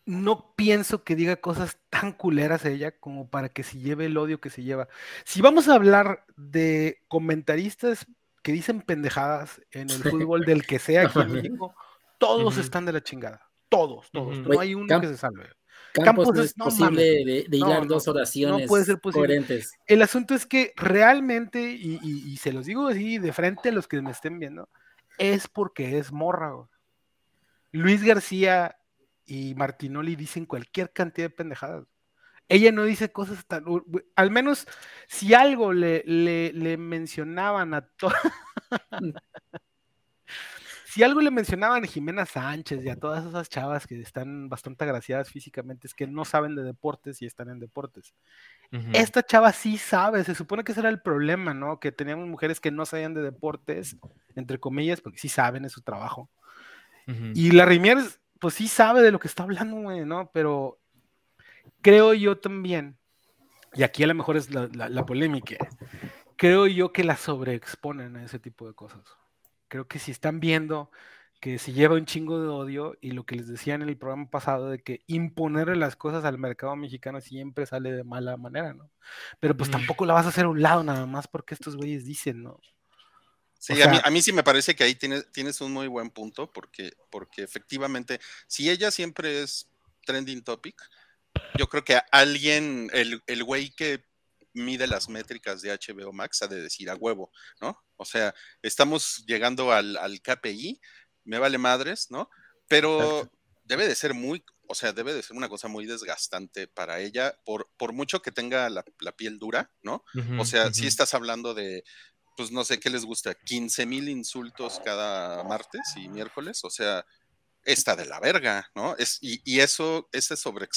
no pienso que diga cosas tan culeras ella como para que se lleve el odio que se lleva. Si vamos a hablar de comentaristas que dicen pendejadas en el fútbol del que sea aquí en México, todos están de la chingada. Todos, todos. No hay uno Camp- que se salve. Campos, Campos no es- no posible mames. de, de No, hilar no, dos no oraciones puede ser posible. coherentes. El asunto es que realmente, y, y- y se los digo así de frente a los que me estén viendo, es porque es morra. güey. Luis García y Martinoli dicen cualquier cantidad de pendejadas. Ella no dice cosas tan... Al menos si algo le, le, le mencionaban a todas... si algo le mencionaban a Jimena Sánchez y a todas esas chavas que están bastante agraciadas físicamente, es que no saben de deportes y están en deportes. Ujú. Esta chava sí sabe, se supone que ese era el problema, ¿no? Que teníamos mujeres que no sabían de deportes, entre comillas, porque sí saben, es su trabajo. Y la Rimier, pues sí sabe de lo que está hablando, güey, ¿no? Pero creo yo también, y aquí a lo mejor es la, la- la polémica, creo yo que la sobreexponen a ese tipo de cosas. Creo que si están viendo que se lleva un chingo de odio y lo que les decía en el programa pasado de que imponerle las cosas al mercado mexicano siempre sale de mala manera, ¿no? Pero pues tampoco la vas a hacer a un lado nada más porque estos güeyes dicen, ¿no? Sí, sea- a, mí, a mí sí me parece que ahí tienes, tienes un muy buen punto, porque, porque efectivamente, si ella siempre es trending topic, yo creo que alguien, el, el güey que mide las métricas de HBO Max ha de decir a huevo, ¿no? O sea, estamos llegando al, al KPI, me vale madres, ¿no? Pero debe de ser muy, o sea, debe de ser una cosa muy desgastante para ella, por, por mucho que tenga la, la piel dura, ¿no? O sea, si estás hablando de, pues no sé qué les gusta, 15 mil insultos cada martes y miércoles, o sea, está de la verga, ¿no? Es, y, y eso, ese sobre,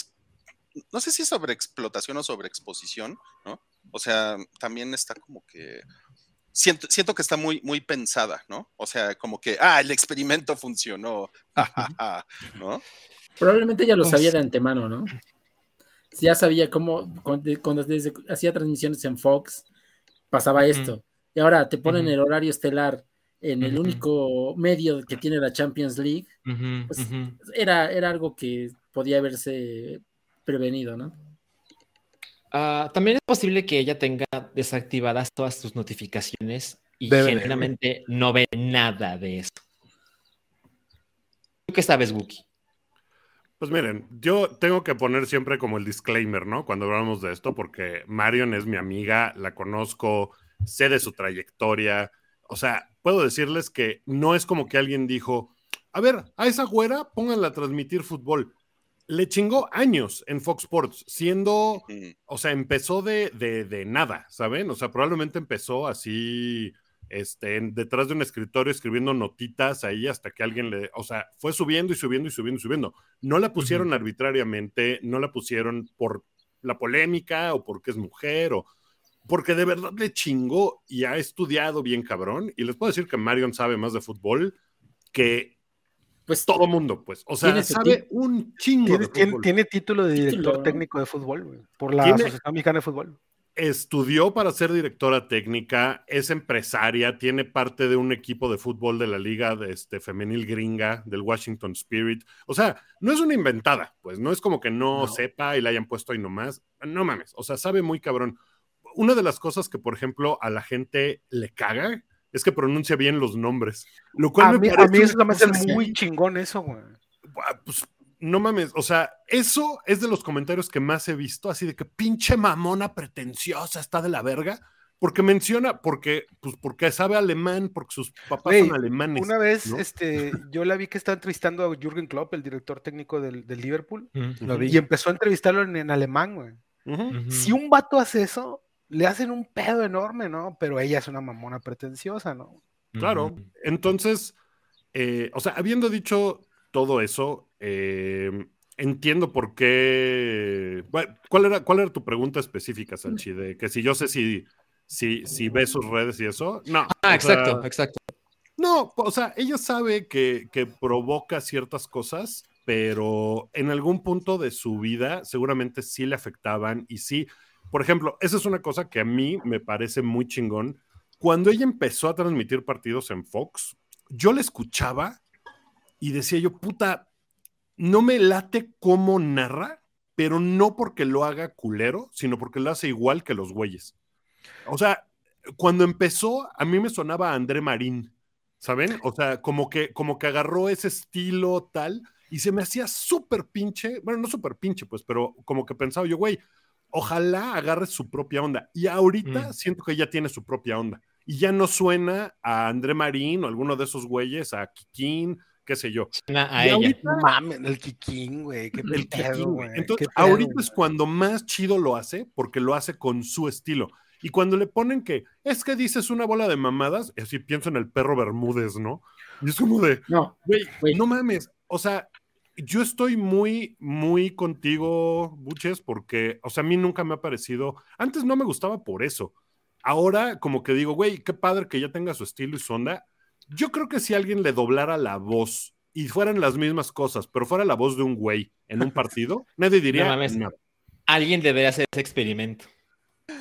no sé si es sobreexplotación o sobreexposición, ¿no? O sea, también está como que, siento, siento que está muy, muy pensada, ¿no? O sea, como que, ah, el experimento funcionó, ¿no? Probablemente ya lo Pues- sabía de antemano, ¿no? Ya sabía cómo, cuando, cuando desde- hacía transmisiones en Fox, pasaba esto. Y ahora te ponen el horario estelar en el único medio que tiene la Champions League. Pues. Era, era algo que podía haberse prevenido, ¿no? Ah, también es posible que ella tenga desactivadas todas sus notificaciones y Debe de, genuinamente no ve nada de eso. ¿Tú qué sabes, Wookie? Pues miren, yo tengo que poner siempre como el disclaimer, ¿no? Cuando hablamos de esto, porque Marion es mi amiga, la conozco, sé de su trayectoria. O sea, puedo decirles que no es como que alguien dijo, a ver, a esa güera pónganla a transmitir fútbol. Le chingó años en Fox Sports, siendo, o sea, empezó de, de, de nada, ¿saben? O sea, probablemente empezó así, este, en- detrás de un escritorio escribiendo notitas ahí hasta que alguien le, o sea, fue subiendo y subiendo y subiendo y subiendo. No la pusieron arbitrariamente, no la pusieron por la polémica o porque es mujer o porque de verdad le chingó y ha estudiado bien cabrón. Y les puedo decir que Marion sabe más de fútbol que Pues todo mundo, pues. O sea, sabe un chingo Tiene, de tiene- título de director técnico de fútbol, güey, por la Asociación Mexicana de Fútbol. estudió para ser directora técnica, es empresaria, tiene parte de un equipo de fútbol de la liga de este, femenil gringa del Washington Spirit. O sea, no es una inventada, pues no es como que no, No. sepa y la hayan puesto ahí nomás. No mames, o sea, sabe muy cabrón. Una de las cosas que, por ejemplo, a la gente le caga es que pronuncia bien los nombres. Lo cual A me mí, a parece mí una eso me hace así, muy chingón eso, güey. pues, no mames, o sea, eso es de los comentarios que más he visto, así de que pinche mamona pretenciosa está de la verga, porque menciona, porque, pues, porque sabe alemán, porque sus papás son alemanes. Una vez, ¿no? este, yo la vi que estaba entrevistando a Jürgen Klopp, el director técnico del, del Liverpool, Lo y empezó a entrevistarlo en, en alemán, güey. Si un vato hace eso, le hacen un pedo enorme, ¿no? Pero ella es una mamona pretenciosa, ¿no? Claro. Entonces, eh, o sea, habiendo dicho todo eso, eh, entiendo por qué. Bueno, ¿Cuál era, ¿Cuál era tu pregunta específica, Sanchi? De que si yo sé si, si, si ve sus redes y eso. No. Ah, exacto, sea, exacto. No, o sea, ella sabe que, que provoca ciertas cosas, pero en algún punto de su vida seguramente sí le afectaban y sí. Por ejemplo, esa es una cosa que a mí me parece muy chingón. Cuando ella empezó a transmitir partidos en Fox, yo la escuchaba y decía yo, puta, no me late cómo narra, pero no porque lo haga culero, sino porque lo hace igual que los güeyes. O sea, cuando empezó, a mí me sonaba a André Marín, ¿saben? O sea, como que, como que agarró ese estilo tal y se me hacía súper pinche, bueno, no súper pinche, pues, pero como que pensaba yo, güey, ojalá agarre su propia onda. Y ahorita Mm. siento que ya tiene su propia onda. Y ya no suena a André Marín o alguno de esos güeyes, a Kikín, qué sé yo. Suena a Y ella. ahorita- No mames, el Kikín, güey. Qué el pedo, Kikín, güey. güey. Entonces, qué pedo, ahorita güey. es cuando más chido lo hace, porque lo hace con su estilo. Y cuando le ponen que es que dices una bola de mamadas, así pienso en el perro Bermúdez, ¿no? Y es como de, no, güey, Güey. no mames. O sea, yo estoy muy, muy contigo, Buches, porque, o sea, a mí nunca me ha parecido. Antes no me gustaba por eso. Ahora, como que digo, güey, qué padre que ya tenga su estilo y su onda. Yo creo que si alguien le doblara la voz y fueran las mismas cosas, pero fuera la voz de un güey en un partido, nadie diría No mames. Alguien debería hacer ese experimento.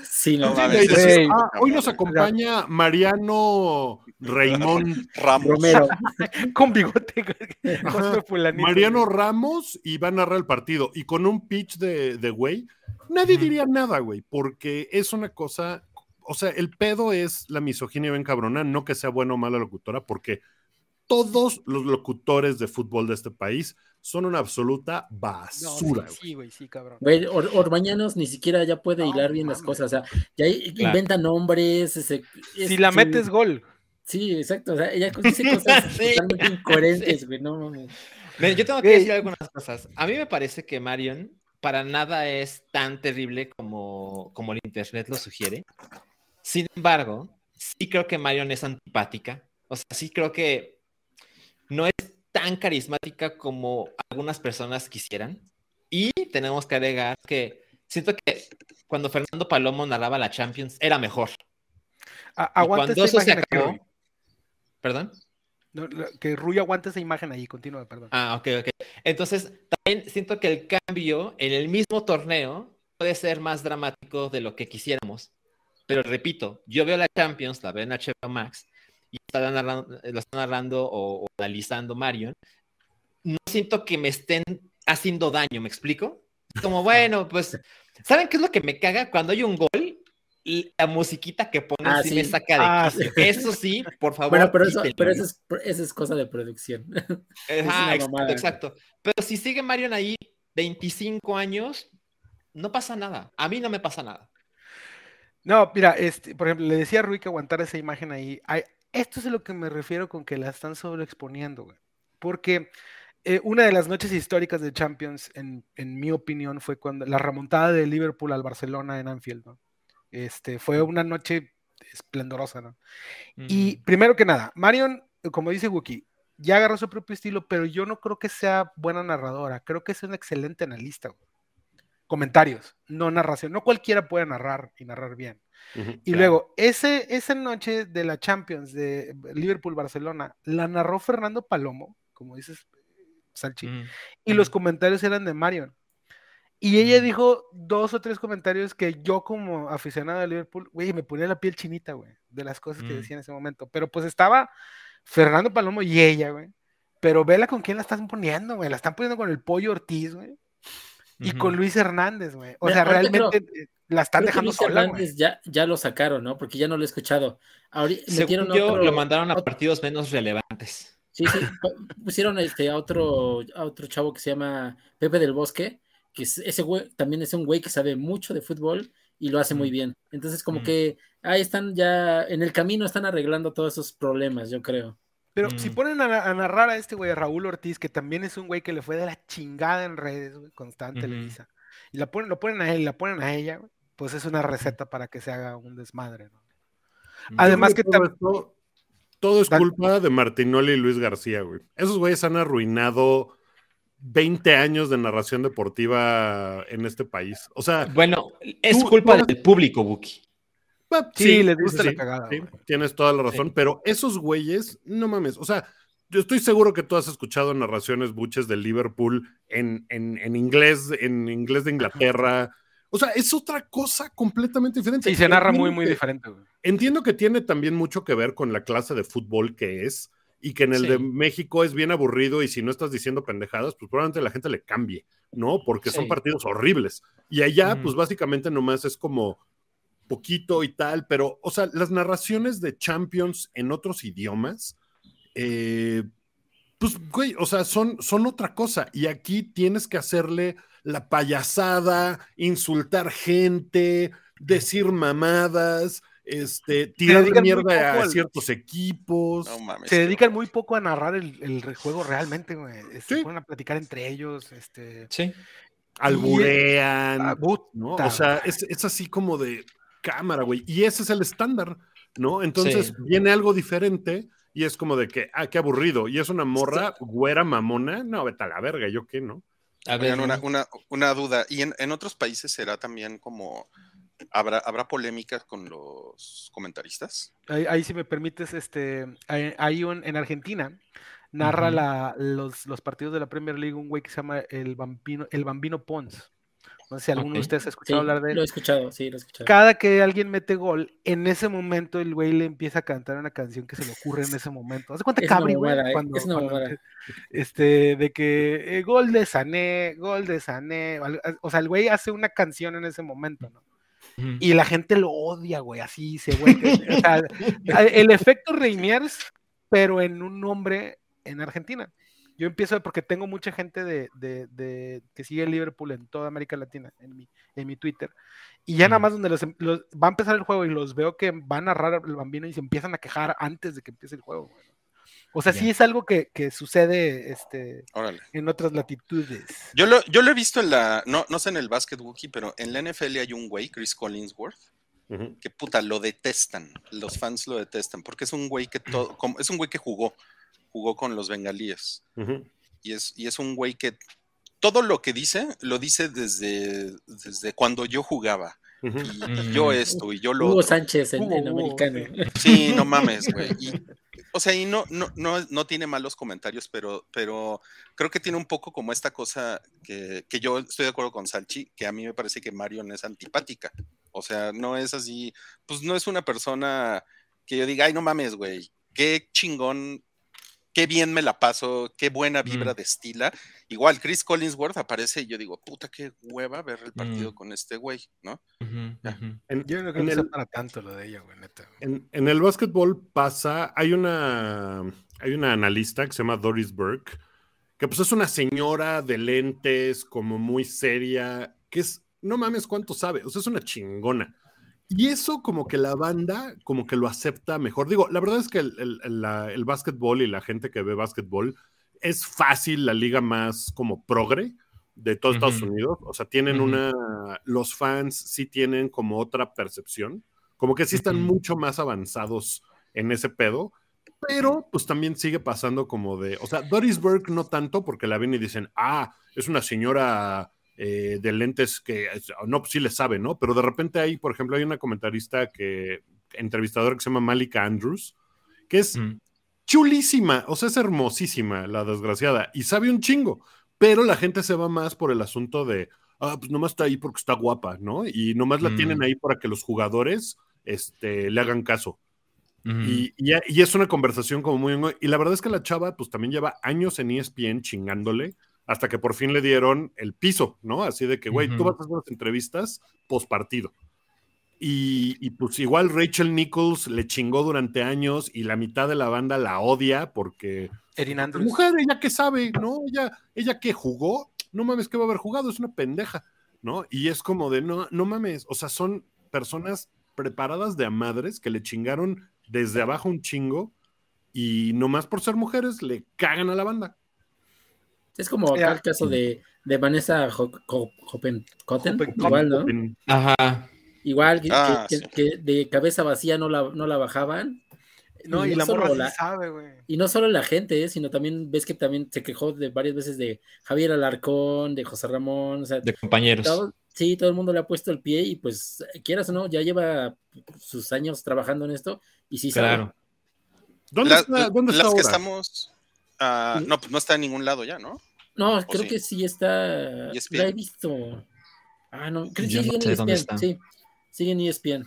Sí, no, mames. "Ah, hoy nos acompaña Mariano Raimón Ramos. Romero. Con bigote. Mariano. Ramos y va a narrar el partido. Y con un pitch de, de güey, nadie diría nada, güey, porque es una cosa. O sea, el pedo es la misoginia bien cabrona, no que sea buena o mala locutora, porque todos los locutores de fútbol de este país son una absoluta No, basura, sí, güey. sí, güey, sí, cabrón. Güey, Or- Orbañanos ni siquiera ya puede No, hilar bien las cosas. O sea, ya inventa nombres. ese- Si la metes gol. Sí, exacto. O sea, ella dice cosas Sí, totalmente incoherentes, güey. No mames. Yo tengo que Güey. decir algunas cosas. A mí me parece que Marion para nada es tan terrible como, como el internet lo sugiere. Sin embargo, sí creo que Marion es antipática. O sea, sí creo que no es tan carismática como algunas personas quisieran. Y tenemos que agregar que siento que cuando Fernando Palomo narraba la Champions era mejor. A- Aguanta cuando esta eso se acabó, perdón. No, que Rui aguante esa imagen ahí, continúa, perdón. Ah, ok, ok. Entonces, también siento que el cambio en el mismo torneo puede ser más dramático de lo que quisiéramos. Pero repito, yo veo la Champions, la veo en HBO Max, y está narrando, lo está narrando o, o analizando Marion. No siento que me estén haciendo daño, ¿me explico? Como, bueno, pues, ¿saben qué es lo que me caga? Cuando hay un gol, y la musiquita que ponen Ah, sí, sí. me saca de Ah, quicio. Eso sí, por favor. Bueno, pero eso, pero eso es, eso es cosa de producción. Ajá, exacto, exacto. Pero si sigue Marion ahí 25 años, no pasa nada. A mí no me pasa nada. No, mira, este, por ejemplo, le decía a Rui que aguantara esa imagen ahí. Ay, esto es a lo que me refiero con que la están sobreexponiendo, güey. Porque eh, una de las noches históricas de Champions, en, en mi opinión, fue cuando la remontada de Liverpool al Barcelona en Anfield, ¿no? Este, fue una noche esplendorosa, ¿no? Y primero que nada, Marion, como dice Wookie, ya agarró su propio estilo, pero yo no creo que sea buena narradora. Creo que es una excelente analista. güey. Comentarios, no narración. No cualquiera puede narrar y narrar bien. Y luego, ese, esa noche de la Champions de Liverpool-Barcelona, la narró Fernando Palomo, como dices, Salchi, y los comentarios eran de Marion. Y ella dijo dos o tres comentarios que yo como aficionado de Liverpool, güey, me ponía la piel chinita, güey, de las cosas que Mm. decía en ese momento. Pero pues estaba Fernando Palomo y ella, güey. Pero vela con quién la están poniendo, güey. La están poniendo con el Pollo Ortiz, güey. Y con Luis Hernández, güey. O Mira, sea, realmente eh, la están Creo dejando Luis sola. Hernández ya, ya lo sacaron, ¿no? Porque ya no lo he escuchado. Ahorita Según metieron yo, otro, lo mandaron a otro- partidos menos relevantes. Sí, sí, pu- pusieron este, a otro, a otro chavo que se llama Pepe del Bosque, que es- ese güey también es un güey que sabe mucho de fútbol y lo hace muy bien. Entonces, como que ahí están ya, en el camino están arreglando todos esos problemas, yo creo. Pero si Mm. ponen a, a narrar a este güey, a Raúl Ortiz, que también es un güey que le fue de la chingada en redes, güey, constante. Televisa, y la ponen, lo ponen a él, y la ponen a ella, güey, pues es una receta para que se haga un desmadre, ¿no? Mm. Además creo que todo, esto- todo es culpa de Martinoli y Luis García, güey. Esos güeyes han arruinado 20 años de narración deportiva en este país. O sea, Bueno, es Tú- culpa tú- del público, Buki. Bah, Sí, les gusta la cagada, sí, güey. tienes toda la razón, pero esos güeyes, no mames, o sea, yo estoy seguro que tú has escuchado narraciones buches de Liverpool en, en, en inglés, en inglés de Inglaterra. O sea, es otra cosa completamente diferente. Sí, se narra Entiendo muy, muy que- diferente, güey. Entiendo que tiene también mucho que ver con la clase de fútbol que es y que en el Sí. de México es bien aburrido y si no estás diciendo pendejadas, pues probablemente la gente le cambie, ¿no? Porque son Sí. partidos horribles. Y allá, Ujú. pues básicamente nomás es como poquito y tal, pero, o sea, las narraciones de Champions en otros idiomas, eh, pues, güey, o sea, son, son otra cosa. Y aquí tienes que hacerle la payasada, insultar gente, decir mamadas, este, tirar mierda a al- ciertos equipos. No mames. Se dedican muy poco a narrar el, el juego realmente, güey. Se Sí. ponen a platicar entre ellos, este... Sí. alburean, ah. O sea, es, es así como de cámara, güey. Y ese es el estándar, ¿no? Entonces Sí. viene algo diferente y es como de que, ah, qué aburrido. Y es una morra güera mamona. No, vete a la verga, ¿yo qué, no? A ver, Oigan, una, una, una duda. ¿Y en, en otros países será también como... ¿Habrá, ¿Habrá polémicas con los comentaristas? Ahí, ahí, si me permites, este, hay, hay un, en Argentina, narra la, los, los partidos de la Premier League un güey que se llama el Bambino, el Bambino Pons. No sé si alguno de ustedes ha Sí, escuchado hablar de él. lo he escuchado, sí, lo he escuchado. Cada que alguien mete gol, en ese momento el güey le empieza a cantar una canción que se le ocurre en ese momento. ¿Hace cuenta Es Cabri, güey? ¿eh? Cuando, Es este, de que eh, gol de Sané, gol de Sané. o sea, el güey hace una canción en ese momento, ¿no? Y la gente lo odia, güey, así se vuelve. o sea, el efecto Reiniers, pero en un nombre en Argentina. Yo empiezo porque tengo mucha gente de, de- de- que sigue el Liverpool en toda América Latina, en mi, en mi Twitter. Y ya nada más donde los, em- los- va a empezar el juego y los veo que van a narrar el bambino y se empiezan a quejar antes de que empiece el juego. güey. O sea, sí es algo que, que sucede este, Órale. en otras latitudes. Yo lo, yo lo he visto en la, no, no sé en el básquet Wookie, pero en la NFL hay un güey, Chris Collinsworth, que puta, lo detestan. Los fans lo detestan, porque es un güey que todo, como- es un güey que jugó, jugó con los bengalíes. Ujú. Y es, y es un güey que todo lo que dice, lo dice desde, desde cuando yo jugaba. Y, y yo esto, y yo lo Hugo otro. Sánchez en, Hugo, en americano. Sí, no mames, güey. O sea, y no, no, no, no tiene malos comentarios, pero, pero creo que tiene un poco como esta cosa que, que yo estoy de acuerdo con Salchi, que a mí me parece que Marion es antipática. O sea, no es así, pues no es una persona que yo diga, ay, no mames, güey, qué chingón, qué bien me la paso, qué buena vibra Mm. destila. Igual Chris Collinsworth aparece y yo digo, puta, qué hueva ver el partido Mm. con este güey, ¿no? En, Yo no creo el- para tanto lo de ella, güey, neta. En, en el básquetbol pasa, hay una, hay una analista que se llama Doris Burke, que pues es una señora de lentes, como muy seria, que es, no mames cuánto sabe, o sea, es una chingona. Y eso como que la banda como que lo acepta mejor. Digo, la verdad es que el, el, el- la- el básquetbol y la gente que ve básquetbol es fácil la liga más como progre de todo Estados. Unidos. O sea, tienen una, los fans sí tienen como otra percepción, como que sí están mucho más avanzados en ese pedo, pero pues también sigue pasando como de, o sea, Doris Burke no tanto porque la ven y dicen, ah, es una señora eh, de lentes que, no, pues sí le sabe, ¿no? Pero de repente hay, por ejemplo, hay una comentarista que, entrevistadora que se llama Malika Andrews, que es Mm. chulísima, o sea, es hermosísima, la desgraciada, y sabe un chingo, pero la gente se va más por el asunto de, ah, pues nomás está ahí porque está guapa, ¿no? Y nomás la Mm. tienen ahí para que los jugadores este, le hagan caso. Y, y- y es una conversación como muy... Y la verdad es que la chava pues también lleva años en ESPN chingándole hasta que por fin le dieron el piso, ¿no? Así de que, güey, tú vas a hacer las entrevistas post partido. Y, y, pues igual Rachel Nichols le chingó durante años y la mitad de la banda la odia porque Erin Andrews. mujer, ella que sabe, ¿no? Ella, ella que jugó, no mames que va a haber jugado, es una pendeja, ¿no? Y es como de, no, no mames, o sea, son personas preparadas de a madres que le chingaron desde abajo un chingo y nomás por ser mujeres le cagan a la banda. Es como acá el caso de, de Vanessa Ho- Ho- Hoppen- Cotten, Hoppen- igual, ¿no? Ajá. Igual que, Ah, que- sí. que de cabeza vacía no la, no la bajaban. No, y no la solo morra sí la- sabe, güey. Y no solo la gente, ¿eh? sino también ves que también se quejó de varias veces de Javier Alarcón, de José Ramón, o sea, De compañeros. todo- sí, todo el mundo le ha puesto el pie y pues quieras o no, ya lleva sus años trabajando en esto y sí sabe. Claro. ¿Dónde La- está, dónde las está que ahora? estamos. ah, no, pues no está en ningún lado ya, ¿no? No, creo sí? que sí está, ESPN. la he visto. Ah, no, creo que Yo sí, no sigue en dónde ESPN, sí, sigue en E ESPN.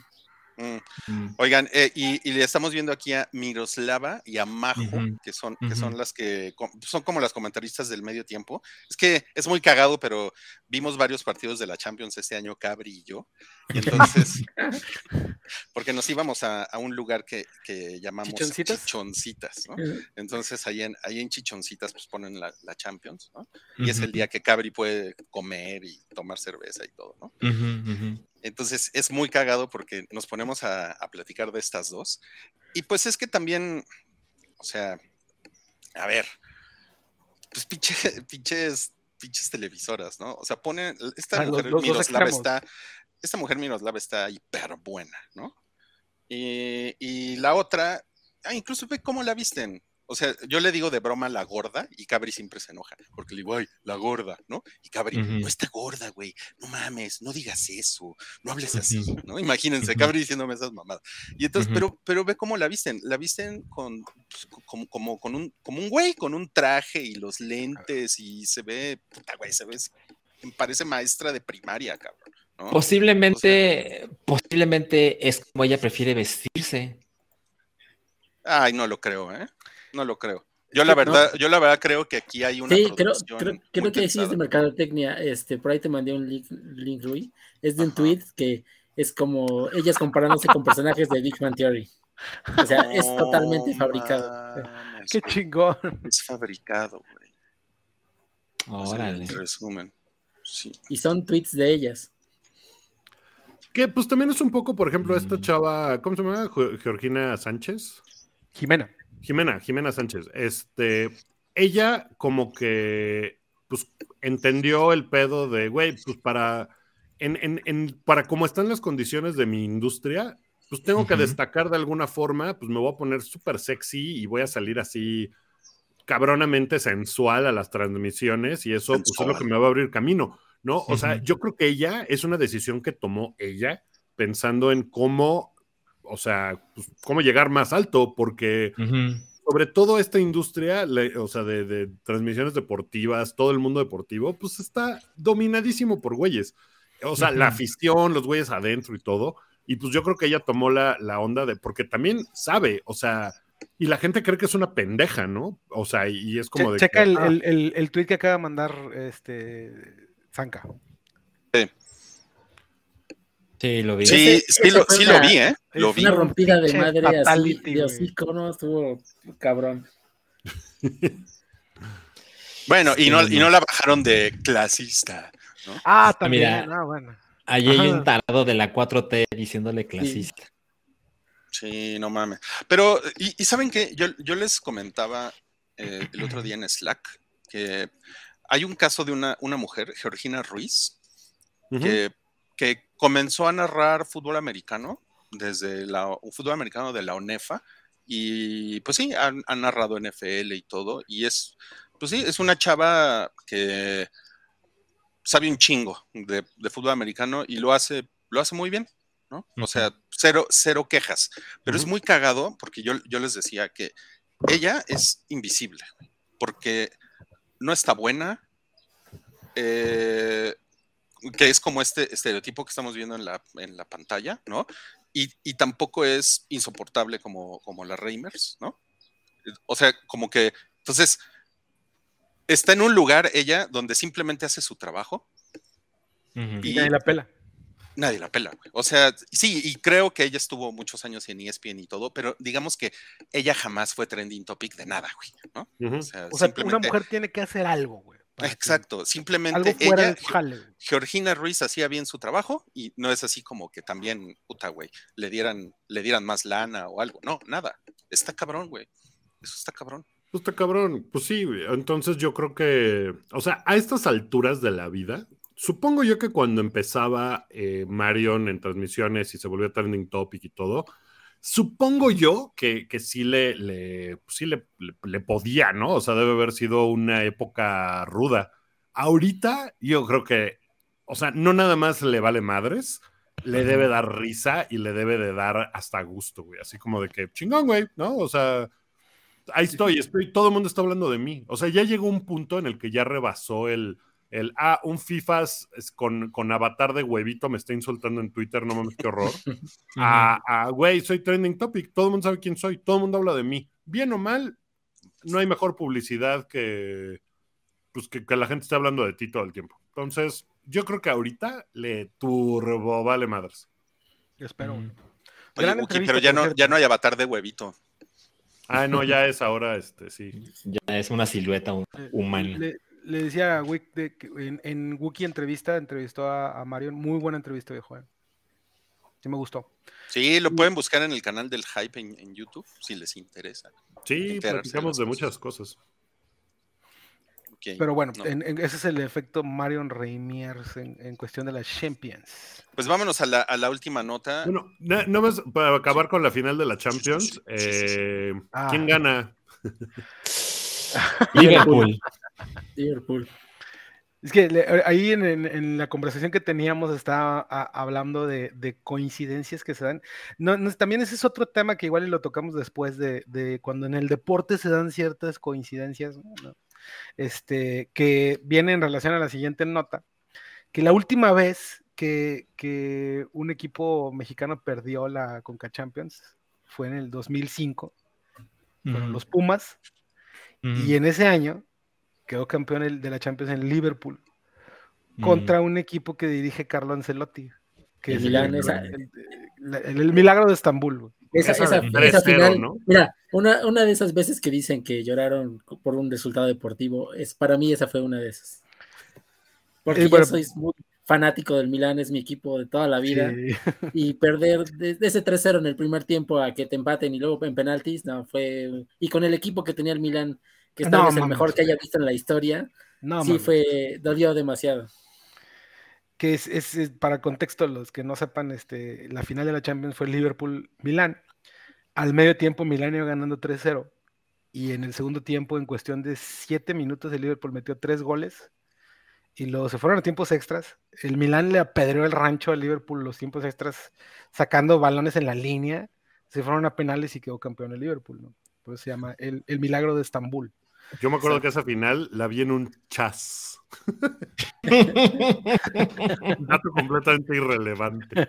Mm. Mm. Oigan, eh, y, y le estamos viendo aquí a Miroslava y a Majo, que son, que son las que son como las comentaristas del medio tiempo. Es que es muy cagado, pero vimos varios partidos de la Champions este año, Cabri y yo. Y entonces, porque nos íbamos a, a un lugar que, que llamamos ¿Chichoncitas? Chichoncitas, ¿no? Entonces ahí en, ahí en Chichoncitas pues ponen la, la Champions, ¿no? Y es el día que Cabri puede comer y tomar cerveza y todo, ¿no? Entonces es muy cagado porque nos ponemos a, a platicar de estas dos. Y pues es que también, o sea, a ver, pues pinche, pinches, pinches televisoras, ¿no? O sea, ponen, esta Ah, mujer los Miroslava está, esta mujer Miroslava está hiper buena, ¿no? Y, y la otra, ah, incluso ve cómo la visten. O sea, yo le digo de broma la gorda y Cabri siempre se enoja porque le digo, ay, la gorda, ¿no? Y Cabri, no está gorda, güey, no mames, no digas eso, no hables así. ¿no? Imagínense. Cabri diciéndome esas mamadas. Y entonces, pero, pero ve cómo la visten, la visten con, pues, co- como, como, con un, como un güey, con un traje y los lentes y se ve, puta, güey, se ve parece maestra de primaria, cabrón. ¿no? Posiblemente, posiblemente es como ella prefiere vestirse. Ay, no lo creo, ¿eh? No lo creo. Yo la no. verdad, yo la verdad creo que aquí hay una Sí, creo, creo, creo que sí es de mercadotecnia. Este, por ahí te mandé un link, link Rui. Es de un Ajá. tweet que es como ellas comparándose con personajes de Big Man Theory. O sea, es totalmente fabricado. Qué chingón. Es fabricado, güey. Órale. en resumen. Sí. Y son tweets de ellas. Que pues también es un poco, por ejemplo, esta Mm. chava, ¿cómo se llama? Ge- Georgina Sánchez. Jimena. Jimena, Jimena Sánchez. Este, ella como que, pues, entendió el pedo de, güey, pues para, en, en, en- para cómo están las condiciones de mi industria, pues tengo que destacar de alguna forma, pues me voy a poner súper sexy y voy a salir así cabronamente sensual a las transmisiones y eso pues, es lo que me va a abrir camino, ¿no? O sea, yo creo que ella es una decisión que tomó ella pensando en cómo, o sea, pues, cómo llegar más alto, porque sobre todo esta industria, le- o sea, de, de transmisiones deportivas, todo el mundo deportivo, pues está dominadísimo por güeyes. O sea, la afición, los güeyes adentro y todo. Y pues yo creo que ella tomó la, la onda de, porque también sabe, o sea, y la gente cree que es una pendeja, ¿no? O sea, y, y es como Che- de... Checa que, el, ah, el, el, el tweet que acaba de mandar este Zanca. Sí, lo vi. Sí, Ese- sí, ese lo, sí una- lo vi, ¿eh? Lo es vi. Una rompida de madre así, fatality, de hocico, ¿no? Estuvo cabrón. Bueno, y Sí, no, no. y no la bajaron de clasista. Ah, también. mira. Ah, bueno. Allí hay un tarado de la 4T diciéndole clasista. Sí, no mames. Pero, y, y saben que yo, yo les comentaba eh, el otro día en Slack que hay un caso de una, una mujer, Georgina Ruiz, que, que comenzó a narrar fútbol americano desde la, un fútbol americano de la ONEFA y pues sí, ha, ha narrado NFL y todo y es, pues sí, es una chava que sabe un chingo de, de fútbol americano y lo hace, lo hace muy bien, ¿no? O sea, cero, cero quejas, pero es muy cagado porque yo, yo les decía que ella es invisible, porque no está buena, eh, que es como este estereotipo que estamos viendo en la, en la pantalla, ¿no? Y, y tampoco es insoportable como, como la Reimers, ¿no? O sea, como que, entonces, está en un lugar ella donde simplemente hace su trabajo. Y- Y nadie la pela. nadie la pela, güey. O sea, sí, y creo que ella estuvo muchos años en ESPN y todo, pero digamos que ella jamás fue trending topic de nada, güey, ¿no? O sea, O sea, una mujer tiene que hacer algo, güey. Para que- Exacto, simplemente ella. Georgina Ruiz hacía bien su trabajo y no es así como que también, puta, güey, le dieran, le dieran más lana o algo. No, nada. Está cabrón, güey. Eso está cabrón. Pues está cabrón. Pues sí, entonces yo creo que, o sea, a estas alturas de la vida, supongo yo que cuando empezaba eh, Marion en transmisiones y se volvió trending topic y todo, supongo yo que, que sí, le, le, pues sí le, le- le podía, ¿no? O sea, debe haber sido una época ruda. Ahorita yo creo que, o sea, no nada más le vale madres, le debe dar risa y le debe de dar hasta gusto, güey. Así como de que, chingón, güey, ¿no? O sea, ahí estoy, estoy, todo el mundo está hablando de mí. O sea, ya llegó un punto en el que ya rebasó el, el ah, un FIFAs con, con avatar de huevito me está insultando en Twitter, no mames, qué horror. a, a, güey, soy trending topic, todo el mundo sabe quién soy, todo el mundo habla de mí. Bien o mal, no hay mejor publicidad que, pues, que, que la gente esté hablando de ti todo el tiempo. Entonces, yo creo que ahorita le turbo vale madres. Yo espero. Oye, entrevista, pero ya no, ya no hay avatar de huevito. Ah, no, ya es ahora, este, sí. Ya es una silueta Eh, humana. Le, le decía a Wick de que en, en Wookiee entrevista, entrevistó a, a Marion. Muy buena entrevista, viejo. eh. Sí me gustó. Sí, lo pueden buscar en el canal del Hype en, en YouTube, si les interesa. Sí, de platicamos de muchas cosas. Pero bueno, no. en- en- ese es el efecto Marion Reimiers en, en cuestión de las Champions. Pues vámonos a la, a la última nota. Bueno, na- nada más para acabar con la final de la Champions, Sí, sí, sí, sí. eh, Ah. ¿quién gana? Liverpool. Liverpool. Es que le- ahí en, en- en la conversación que teníamos estaba a- hablando de, de coincidencias que se dan. No, no, también ese es otro tema que igual lo tocamos después de, de cuando en el deporte se dan ciertas coincidencias, ¿no? este, que viene en relación a la siguiente nota, que la última vez que, que un equipo mexicano perdió la Conca Champions fue en el 2005, fueron los Pumas, y en ese año quedó campeón de la Champions en Liverpool contra un equipo que dirige Carlo Ancelotti. Que El es Milán, el, esa- el- el- el milagro de Estambul. Esa, Esa esa, de esa 3-0, final, ¿no? mira, una, una de esas veces que dicen que lloraron por un resultado deportivo, es para mí esa fue una de esas. Porque Eh, yo bueno. soy muy fanático del Milán, es mi equipo de toda la vida, Sí. y perder de, de ese 3-0 en el primer tiempo a que te empaten y luego en penaltis, no, fue... Y con el equipo que tenía el Milán, que es tal No, vez el mejor que haya visto en la historia, No, sí mames. fue, dolió demasiado. que es, es- es- para contexto, los que no sepan, este, la final de la Champions fue Liverpool-Milán. Al medio tiempo, Milán iba ganando 3-0. Y en el segundo tiempo, en cuestión de 7 minutos, el Liverpool metió 3 goles. Y luego se fueron a tiempos extras. El Milán le apedreó el rancho al Liverpool los tiempos extras, sacando balones en la línea. Se fueron a penales y quedó campeón el Liverpool, ¿no? Por eso se llama el, el milagro de Estambul. Yo me acuerdo que esa final la vi en un chas. Dato completamente irrelevante.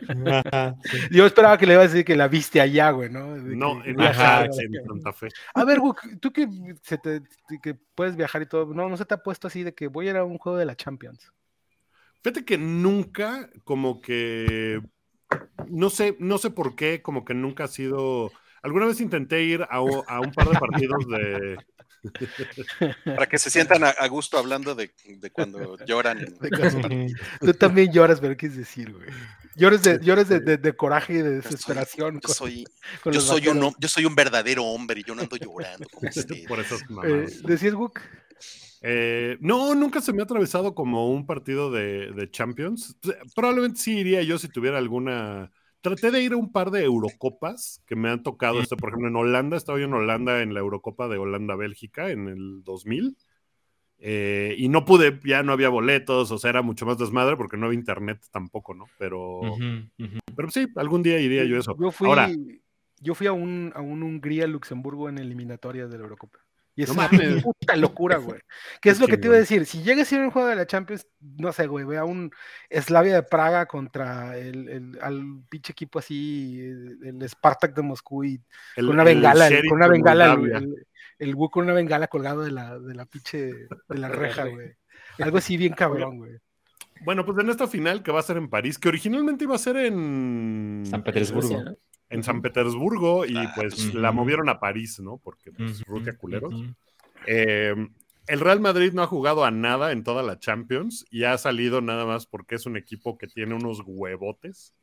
Yo esperaba que le iba a decir que la viste allá, güey, ¿no? De No, que- en Ajá, Ajax, en Santa Fe. A ver, tú que, se te- que puedes viajar y todo, no, no se te ha puesto así de que voy a ir a un juego de la Champions. Fíjate que nunca, como que, no sé, no sé por qué, como que nunca ha sido. Alguna vez intenté ir a un par de partidos de. Para que se sientan a, gusto hablando de, de cuando lloran. Tú también lloras, pero ¿qué quieres decir, güey? Llores de, llores de, de- de coraje y de desesperación. Yo soy, con yo los soy un, yo soy un verdadero hombre y yo no ando llorando como usted. por esas Eh. ¿Decías, Guk? Eh, no, nunca se me ha atravesado como un partido de, de Champions. Probablemente sí iría yo si tuviera alguna. Traté de ir a un par de Eurocopas que me han tocado. Este, por ejemplo, en Holanda, estaba yo en Holanda en la Eurocopa de Holanda-Bélgica en el 2000. eh, y no pude, ya no había boletos, o sea, era mucho más desmadre porque no había internet tampoco, ¿no? Pero, pero sí, algún día iría yo a eso. Yo fui, Ahora, yo fui a un, a un Hungría-Luxemburgo en eliminatorias de la Eurocopa. Y es No una mames. puta locura, güey. ¿Qué es Qué lo que te iba a decir? Si llegas a ir a un juego de la Champions, no sé, güey, ve a un Slavia de Praga contra el, el- al pinche equipo así, el, el Spartak de Moscú y el- con una bengala, con una bengala, el, Moldavia. el, el güey con una bengala colgado de la, de la pinche, de la reja, güey. Algo así bien cabrón, güey. Bueno, pues en esta final que va a ser en París, que originalmente iba a ser en San Petersburgo. Rusia, ¿no? En San Petersburgo y Ah, pues la movieron a París, ¿no? Porque pues, culeros. Eh, el Real Madrid no ha jugado a nada en toda la Champions y ha salido nada más porque es un equipo que tiene unos huevotes.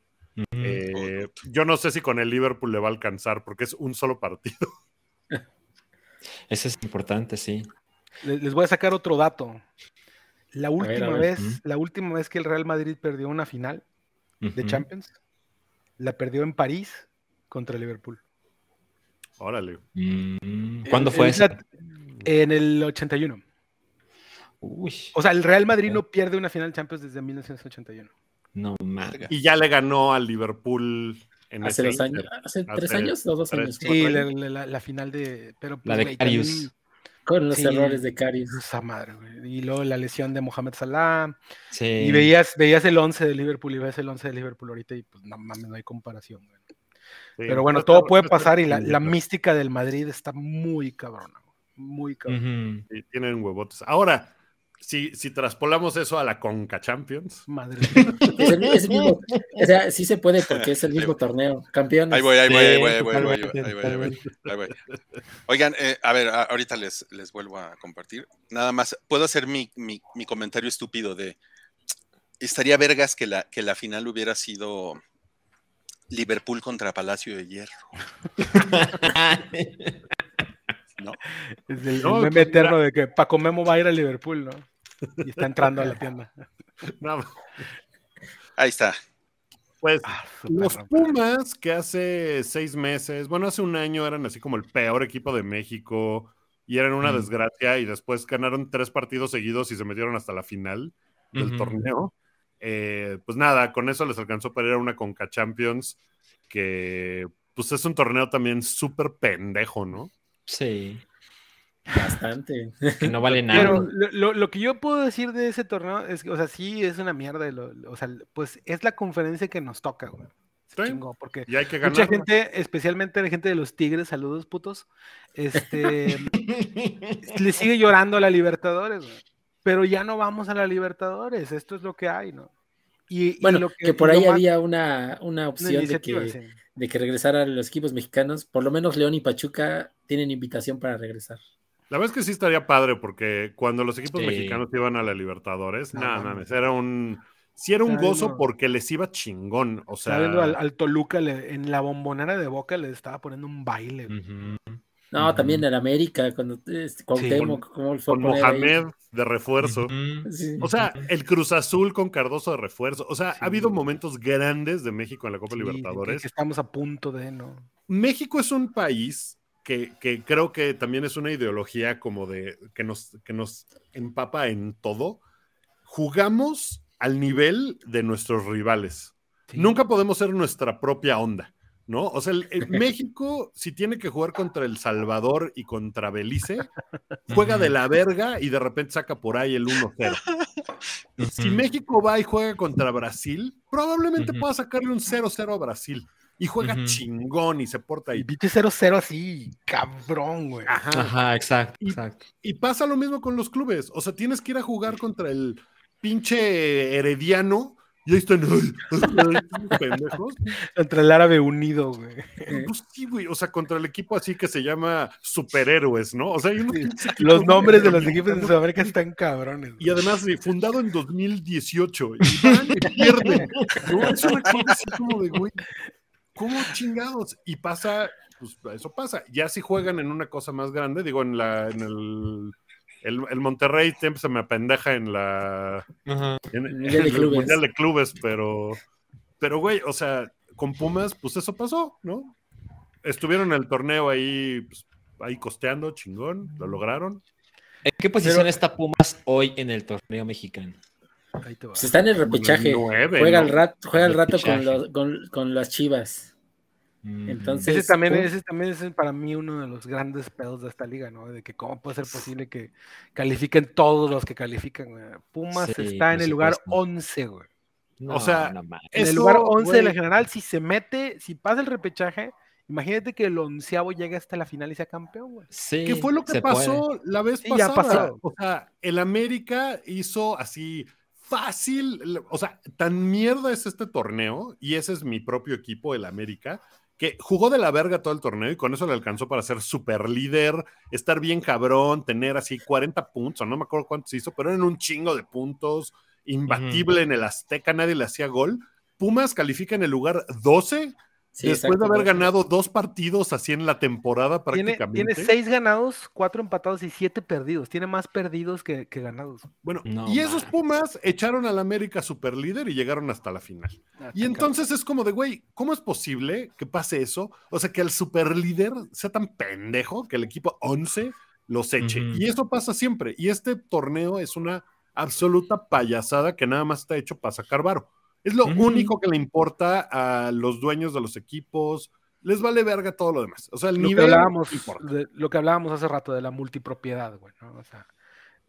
Eh, yo no sé si con el Liverpool le va a alcanzar porque es un solo partido. Eso es importante, sí. Le- Les voy a sacar otro dato. La última a ver. vez, la última vez que el Real Madrid perdió una final de. Champions, la perdió en París contra Liverpool. Órale. Mm, ¿Cuándo En- fue en eso? En el 81. Uy, O sea, el Real Madrid no pierde una final de Champions desde 1981. no mames. Y ya le ganó al Liverpool en Hace dos años, hace tres Hace años, o dos tres, años, Sí, años. la, la- la final de. Pero, pues, La de güey, Karius. también- con los Sí. errores de Karius. Esa madre, güey. Y luego la lesión de Mohamed Salah. Sí. Y veías, veías el 11 de Liverpool y ves el 11 de Liverpool ahorita y pues no mames, no hay comparación. güey. Sí, Pero bueno, todo puede pasar y la, la mística del Madrid está muy cabrona. güey, Muy cabrona. Sí, tienen huevotes. Ahora, si, si traspolamos eso a la Conca Champions, Madre Es el, es el mismo, o sea, sí se puede porque es el mismo torneo. Campeones. Ahí voy, ahí voy, ahí voy, ahí voy, ahí voy, totalmente, ahí voy, ahí voy, totalmente. ahí voy. Oigan, eh, a ver, ahorita les, les vuelvo a compartir. Nada más, puedo hacer mi, mi, mi comentario estúpido de estaría vergas que la, que la final hubiera sido Liverpool contra Palacio de Hierro. ¿no? Es el, No, el meme pues, eterno de que Paco Memo va a ir a Liverpool, ¿no? Y está entrando a la tienda. no, Ahí está. pues Ah, Los Pumas, que hace seis meses, bueno, hace un año eran así como el peor equipo de México y eran una Mm. desgracia y después ganaron tres partidos seguidos y se metieron hasta la final del torneo. Eh, pues nada, con eso les alcanzó para ir a una Conca Champions que pues es un torneo también súper pendejo, ¿no? Sí. Bastante. Que no vale nada. Pero lo, lo- lo que yo puedo decir de ese torneo es que, o sea, sí es una mierda. lo- lo- o sea, pues es la conferencia que nos toca, güey. Se Sí. chingó, porque Y hay que mucha gente, especialmente la gente de los Tigres, saludos putos, este, le sigue llorando a la Libertadores, güey. Pero ya no vamos a la Libertadores, esto es lo que hay, ¿no? Y, y Bueno, lo que, por ahí más- había una, una una opción de que, sí. de que regresaran los equipos mexicanos. Por lo menos León y Pachuca tienen invitación para regresar. La verdad es que sí estaría padre porque cuando los equipos Sí. mexicanos iban a la Libertadores, No, nada, mames. mames, era un... Sí era un gozo porque les iba chingón, o sea... al, al Toluca le- en la bombonera de Boca le estaba poniendo un baile. Ujú. No, también en América, cuando este, Cuauhtémoc, ¿cómo fue a Con poner ahí? Mohamed de refuerzo. Sí. O sea, el Cruz Azul con Cardoso de refuerzo. O sea, Sí. ha habido momentos grandes de México en la Copa Sí, Libertadores. que estamos a punto de, ¿no? México es un país que, que creo que también es una ideología como de que nos, que nos empapa en todo. Jugamos al nivel de nuestros rivales. Sí. Nunca podemos ser nuestra propia onda, ¿no? O sea, el, el México, si tiene que jugar contra El Salvador y contra Belice, juega de la verga y de repente saca por ahí el 1-0. Si. México va y juega contra Brasil, probablemente pueda sacarle un 0-0 a Brasil. Y juega chingón y se porta Y ahí. viste 0-0 así, cabrón, güey. Ajá. Ajá, exacto, Y- exacto. Y pasa lo mismo con los clubes. O sea, tienes que ir a jugar contra el pinche herediano y ahí están pendejos. Contra el árabe unido, güey. Pues sí, güey. O sea, contra el equipo así que se llama superhéroes, ¿no? O sea, hay unos pinches equipos Los nombres de los equipos de Sudamérica están cabrones. Y además, sí, fundado en 2018. Y van y pierden. ¿no? Es una cosa así como de, güey, ¿cómo chingados? Y pasa, pues eso pasa. Ya si juegan en una cosa más grande, digo, en la, en el, el, el Monterrey siempre se me apendeja en la Ajá. en, El Mundial de en el Clubes. Mundial de Clubes, pero, pero güey, o sea, con Pumas, pues eso pasó, ¿no? Estuvieron en el torneo ahí, pues, ahí costeando, chingón, lo lograron. ¿En qué posición está Pumas hoy en el torneo mexicano? Ahí te va. Pues está en el repechaje. Juega ¿no? al rato, juega al rato con, los, con, con las chivas. Entonces, Ese también, Pum- ese también es para mí uno de los grandes pedos de esta liga, ¿no? De que cómo puede ser posible que califiquen todos los que califican, güey. Pumas Sí, está en el lugar supuesto. 11, güey. No, O sea, no. En el lugar 11 de la general, si se mete, si pasa el repechaje, imagínate que el onceavo llegue hasta la final y sea campeón, güey. Sí, ¿Qué fue lo que pasó puede. la vez Sí, ya pasada? pasó. O sea, el América hizo así fácil, o sea, tan mierda es este torneo, y ese es mi propio equipo, el América, que jugó de la verga todo el torneo y con eso le alcanzó para ser super líder, estar bien cabrón, tener así 40 puntos, o no me acuerdo cuántos hizo, pero eran un chingo de puntos, imbatible en el Azteca, nadie le hacía gol. Pumas califica en el lugar 12 sí, después de haber ganado dos partidos así en la temporada Tiene, prácticamente. tiene seis ganados, cuatro empatados y siete perdidos. Tiene más perdidos que, que ganados. Bueno, No y esos. Pumas echaron al América super líder y llegaron hasta la final. Ah, Y entonces es como de, güey, ¿cómo es posible que pase eso? O sea, que el super líder sea tan pendejo que el equipo 11 los eche. Y eso pasa siempre. Y este torneo es una absoluta payasada que nada más está hecho para sacar varo. Es lo único que le importa a los dueños de los equipos. Les vale verga todo lo demás. O sea, el lo que nivel hablábamos, de- lo que hablábamos hace rato de la multipropiedad, güey, ¿no? O sea,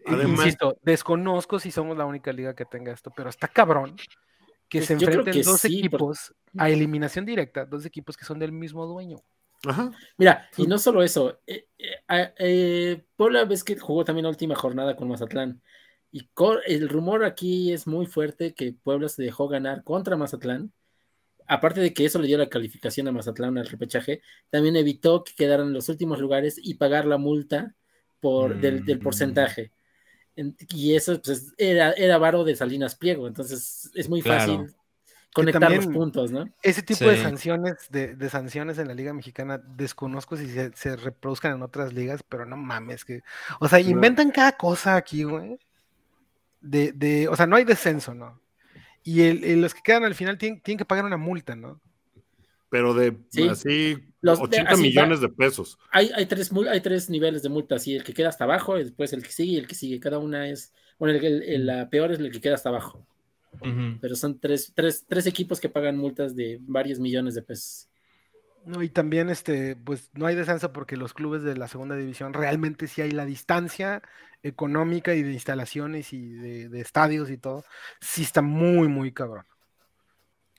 i- Además- insisto, desconozco si somos la única liga que tenga esto, pero está cabrón que Pues se enfrenten que dos sí, equipos a eliminación directa, dos equipos que son del mismo dueño. Ajá. Mira, y no solo eso, eh, eh, eh, Puebla ves que jugó también la última jornada con Mazatlán. Y el rumor aquí es muy fuerte que Puebla se dejó ganar contra Mazatlán. Aparte de que eso le dio la calificación a Mazatlán al repechaje, también evitó que quedaran en los últimos lugares y pagar la multa por, del, del Mm. porcentaje. En- y eso pues, era, era varo de Salinas Pliego, entonces es muy Claro. fácil conectar los puntos, ¿no? Ese tipo de sanciones, de, de sanciones en la Liga Mexicana, desconozco si se, se reproduzcan en otras ligas, pero no mames, que. O sea, inventan cada cosa aquí, güey. De, de, o sea, no hay descenso, ¿no? Y el- el- los que quedan al final tienen, tienen que pagar una multa, ¿no? Pero de Sí. así Los- 80 así va- millones de pesos. Hay, hay, tres, mul- hay tres niveles de multa, así el que queda hasta abajo, y después el que sigue y el que sigue. Cada una es, bueno, el, el- el- la peor es el que queda hasta abajo. Pero son tres, tres, tres equipos que pagan multas de varios millones de pesos. No, y también este, pues no hay descenso porque los clubes de la segunda división realmente sí hay la distancia económica y de instalaciones y de, de estadios y todo, sí está muy, muy cabrón.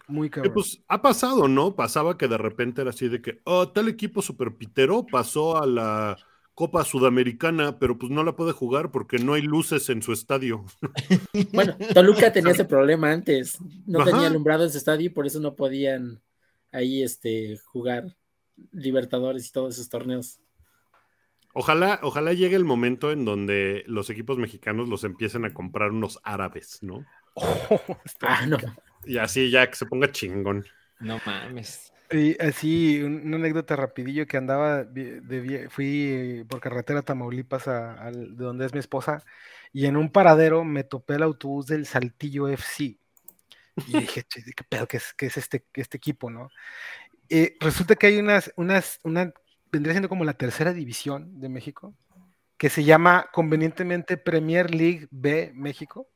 Muy Eh, cabrón. pues ha pasado, ¿no? Pasaba que de repente era así de que, oh, tal equipo super pitero pasó a la Copa Sudamericana, pero pues no la puede jugar porque no hay luces en su estadio. Bueno, Toluca tenía ese problema antes. No Ajá. tenía alumbrado en su estadio y por eso no podían ahí este, jugar Libertadores y todos esos torneos. Ojalá, ojalá llegue el momento en donde los equipos mexicanos los empiecen a comprar unos árabes, ¿no? Está- Ah, no. Y así ya que se ponga chingón. No mames. Y así, un- una anécdota rapidillo que andaba, de, fui eh, por carretera a Tamaulipas, a- de donde es mi esposa, y en un paradero me topé el autobús del Saltillo FC. Y dije, "Che, ¿qué pedo? ¿Qué es, qué es este, este equipo, no? Eh, resulta que hay unas, unas, una, vendría siendo como la tercera división de México, que se llama convenientemente Premier League B México.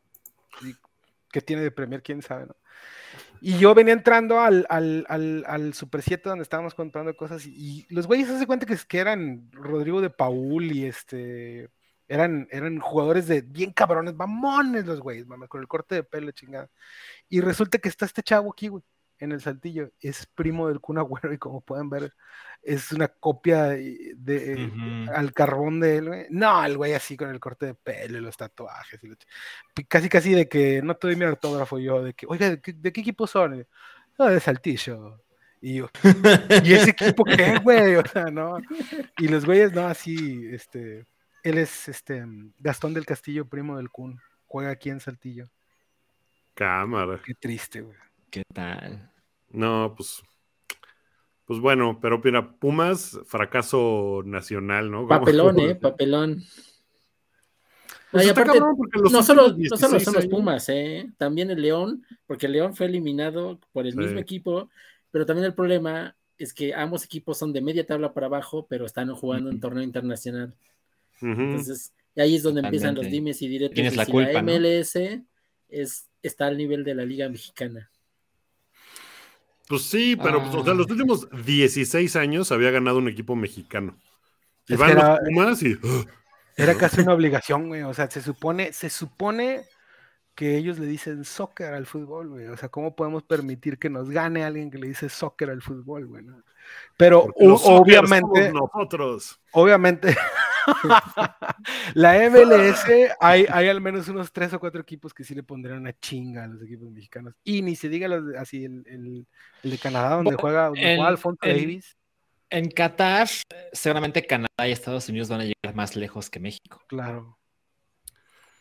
Y que tiene de Premier, quién sabe, ¿no? Y yo venía entrando al, al, al, al Super 7 donde estábamos comprando cosas y, los güeyes se cuenta que, que eran Rodrigo de Paul y este eran, eran jugadores de bien cabrones, mamones los güeyes, mames, con el corte de pelo, chingada. Y resulta que está este chavo aquí, güey, en el saltillo, es primo del Kun Agüero y como pueden ver, es una copia de, al carbón de él, güey. No, el güey así con el corte de pelo y los tatuajes. y casi, casi de que no te doy mi autógrafo yo, de que, oiga, ¿de qué, de qué equipo son? No, de Saltillo. Y yo, ¿y ese equipo qué, güey? O sea, no. Y los güeyes, no, así, este, él es este Gastón del Castillo, primo del Kun. Juega aquí en Saltillo. Cámara. Qué triste, güey. ¿Qué tal? No, pues. Pues bueno, pero mira, Pumas, fracaso nacional, ¿no? Papelón, ¿eh? Papelón. No, Pues aparte, no solo, no solo 16 son los Pumas, ¿eh? También el León, porque el León fue eliminado por el Sí. mismo equipo, pero también el problema es que ambos equipos son de media tabla para abajo, pero están jugando en torneo internacional. Entonces, y ahí es donde empiezan los dimes y diretes. Tienes la si culpa, la ¿no? MLS es, está al nivel de la Liga Mexicana. Pues sí, pero pues, o sea, Ah. los últimos 16 años había ganado un equipo mexicano. Y Es van que los era- Pumas y. Era casi una obligación, güey. O sea, se supone, se supone que ellos le dicen soccer al fútbol, güey. O sea, ¿cómo podemos permitir que nos gane alguien que le dice soccer al fútbol, güey? no? Pero o- obviamente, somos nosotros. obviamente, la MLS hay, hay al menos unos tres o cuatro equipos que sí le pondrían una chinga a los equipos mexicanos. Y ni se diga los así el, el- el de Canadá, donde Bueno, juega, donde en- juega Alfonso en- Davis. En Qatar, seguramente Canadá y Estados Unidos van a llegar más lejos que México. Claro.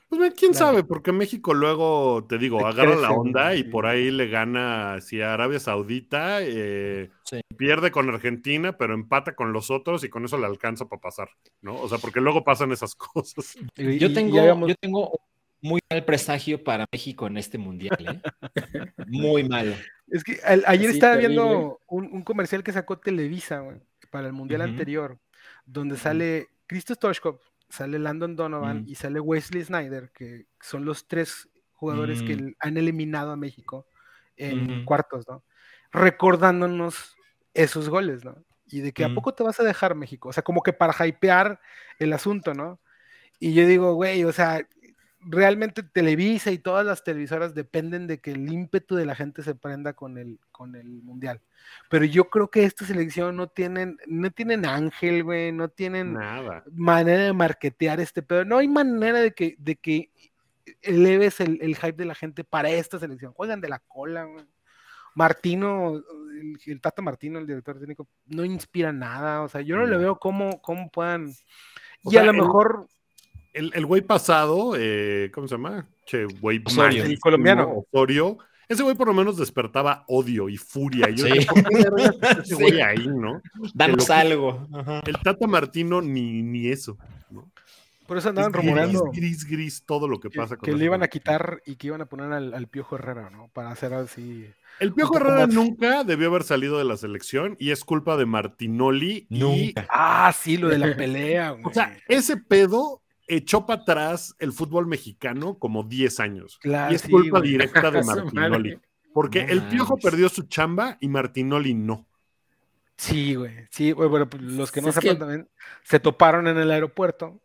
Pues mira, quién Claro. sabe, porque México luego, te digo, Te agarra la onda y por ahí le gana así a Arabia Saudita, eh, Sí. pierde con Argentina, pero empata con los otros y con eso le alcanza para pasar, ¿no? O sea, porque luego pasan esas cosas. Y- Yo tengo, yo tengo muy mal presagio para México en este mundial, ¿eh? Muy malo. Es que ayer Así, estaba terrible. viendo un, un comercial que sacó Televisa, güey, para el mundial anterior, donde sale Cristo Stoichkov, sale Landon Donovan Mm. y sale Wesley Snyder, que son los tres jugadores que Mm. han eliminado a México en cuartos, ¿no? Recordándonos esos goles, ¿no? Y de que a Mm. poco te vas a dejar México, o sea, como que para hypear el asunto, ¿no? Y yo digo, güey, o sea, realmente Televisa y todas las televisoras dependen de que el ímpetu de la gente se prenda con el, con el mundial. Pero yo creo que esta selección no tienen, no tienen ángel, güey, no tienen Nada. manera de marketear este pedo. No hay manera de que, de que eleves el, el hype de la gente para esta selección. Juegan de la cola, güey. Martino, el, el Tata Martino, el director técnico, no inspira nada. O sea, yo no le No. veo cómo, cómo puedan. O y sea, a lo mejor El, el güey pasado, eh, ¿cómo se llama? Che, güey, Osorio. El colombiano. Osorio. Ese güey por lo menos despertaba odio y furia. Y yo Sí. decía, ¿por qué vergas está ese Sí. ahí, no? Danos que- algo. Ajá. El Tata Martino ni, ni eso. ¿no? por eso andaban Es gris, rumorando gris, gris, todo lo que que, pasa con que le iban a quitar y que iban a poner al, al Piojo Herrera, ¿no? Para hacer así. El Piojo Herrera más. nunca debió haber salido de la selección y es culpa de Martinoli. Y, Nunca. Ah, sí, lo de la pelea, güey. o sea, ese pedo echó para atrás el fútbol mexicano como 10 años. Claro, y es sí, culpa güey. directa de Martinoli. Porque No el Piojo perdió su chamba y Martinoli no. Sí, güey. Sí, güey, bueno, pues, los que no sepan que- también se toparon en el aeropuerto,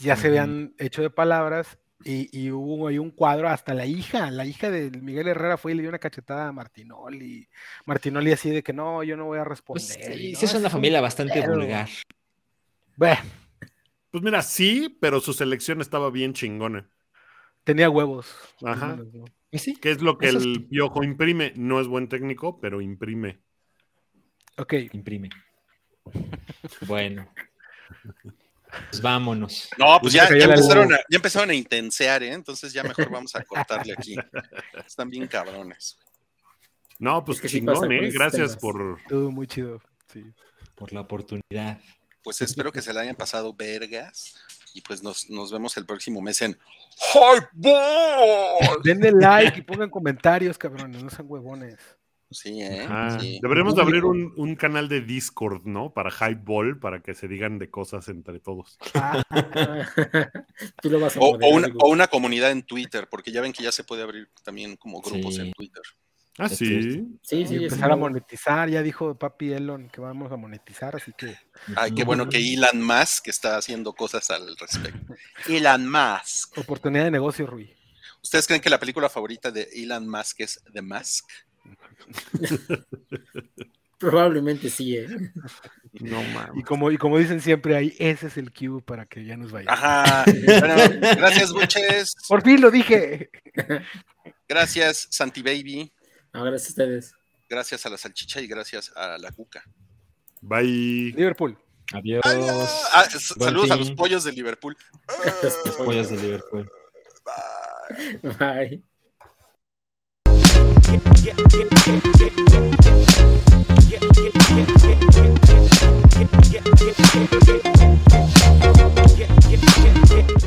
ya se habían hecho de palabras y, y hubo ahí un cuadro, hasta la hija, la hija de Miguel Herrera fue y le dio una cachetada a Martinoli. Martinoli así de que no, yo no voy a responder. Pues, sí, no, sí es una un familia bastante vulgar. Bueno, Pues mira, sí, pero su selección estaba bien chingona. tenía huevos. Ajá. Y sí, ¿Qué es lo que Eso el sí. piojo imprime? No es buen técnico, pero imprime. Ok, imprime. Bueno. Pues vámonos. No, pues se ya, empezaron a, ya empezaron a intensear, ¿eh? Entonces ya mejor vamos a cortarle aquí. Están bien cabrones. No, pues Es que sí pasa chingón, ¿eh? Gracias temas. por. estuvo muy chido. Sí. Por la oportunidad. Pues espero que se la hayan pasado vergas. Y pues nos, nos vemos el próximo mes en Hype Ball. Denle like y pongan comentarios, cabrones, no sean huevones. Sí, ¿eh? Ah, Sí. Deberíamos de abrir un, un canal de Discord, ¿no? Para Hype Ball, para que se digan de cosas entre todos. Ah, Tú lo vas a O, una, Gus. o una comunidad en Twitter, porque ya ven que ya se puede abrir también como grupos Sí. en Twitter. Ah, Es sí. Sí, y sí, sí. empezar a monetizar, ya dijo papi Elon que vamos a monetizar, así que Ay, qué bueno que Elon Musk está haciendo cosas al respecto. Elon Musk. oportunidad de negocio, Rui. ¿Ustedes creen que la película favorita de Elon Musk es The Mask? Probablemente sí, ¿eh? No Y mames. como, y como dicen siempre ahí, ese es el cue para que ya nos vayamos. Ajá. Bueno, gracias, Buches. Por fin lo dije. Gracias, Santi Baby. No, gracias a ustedes. Gracias a la salchicha y gracias a la cuca. Bye. Liverpool. Adiós. Ah, saludos a los pollos de Liverpool. los pollos de Liverpool. Bye. Bye.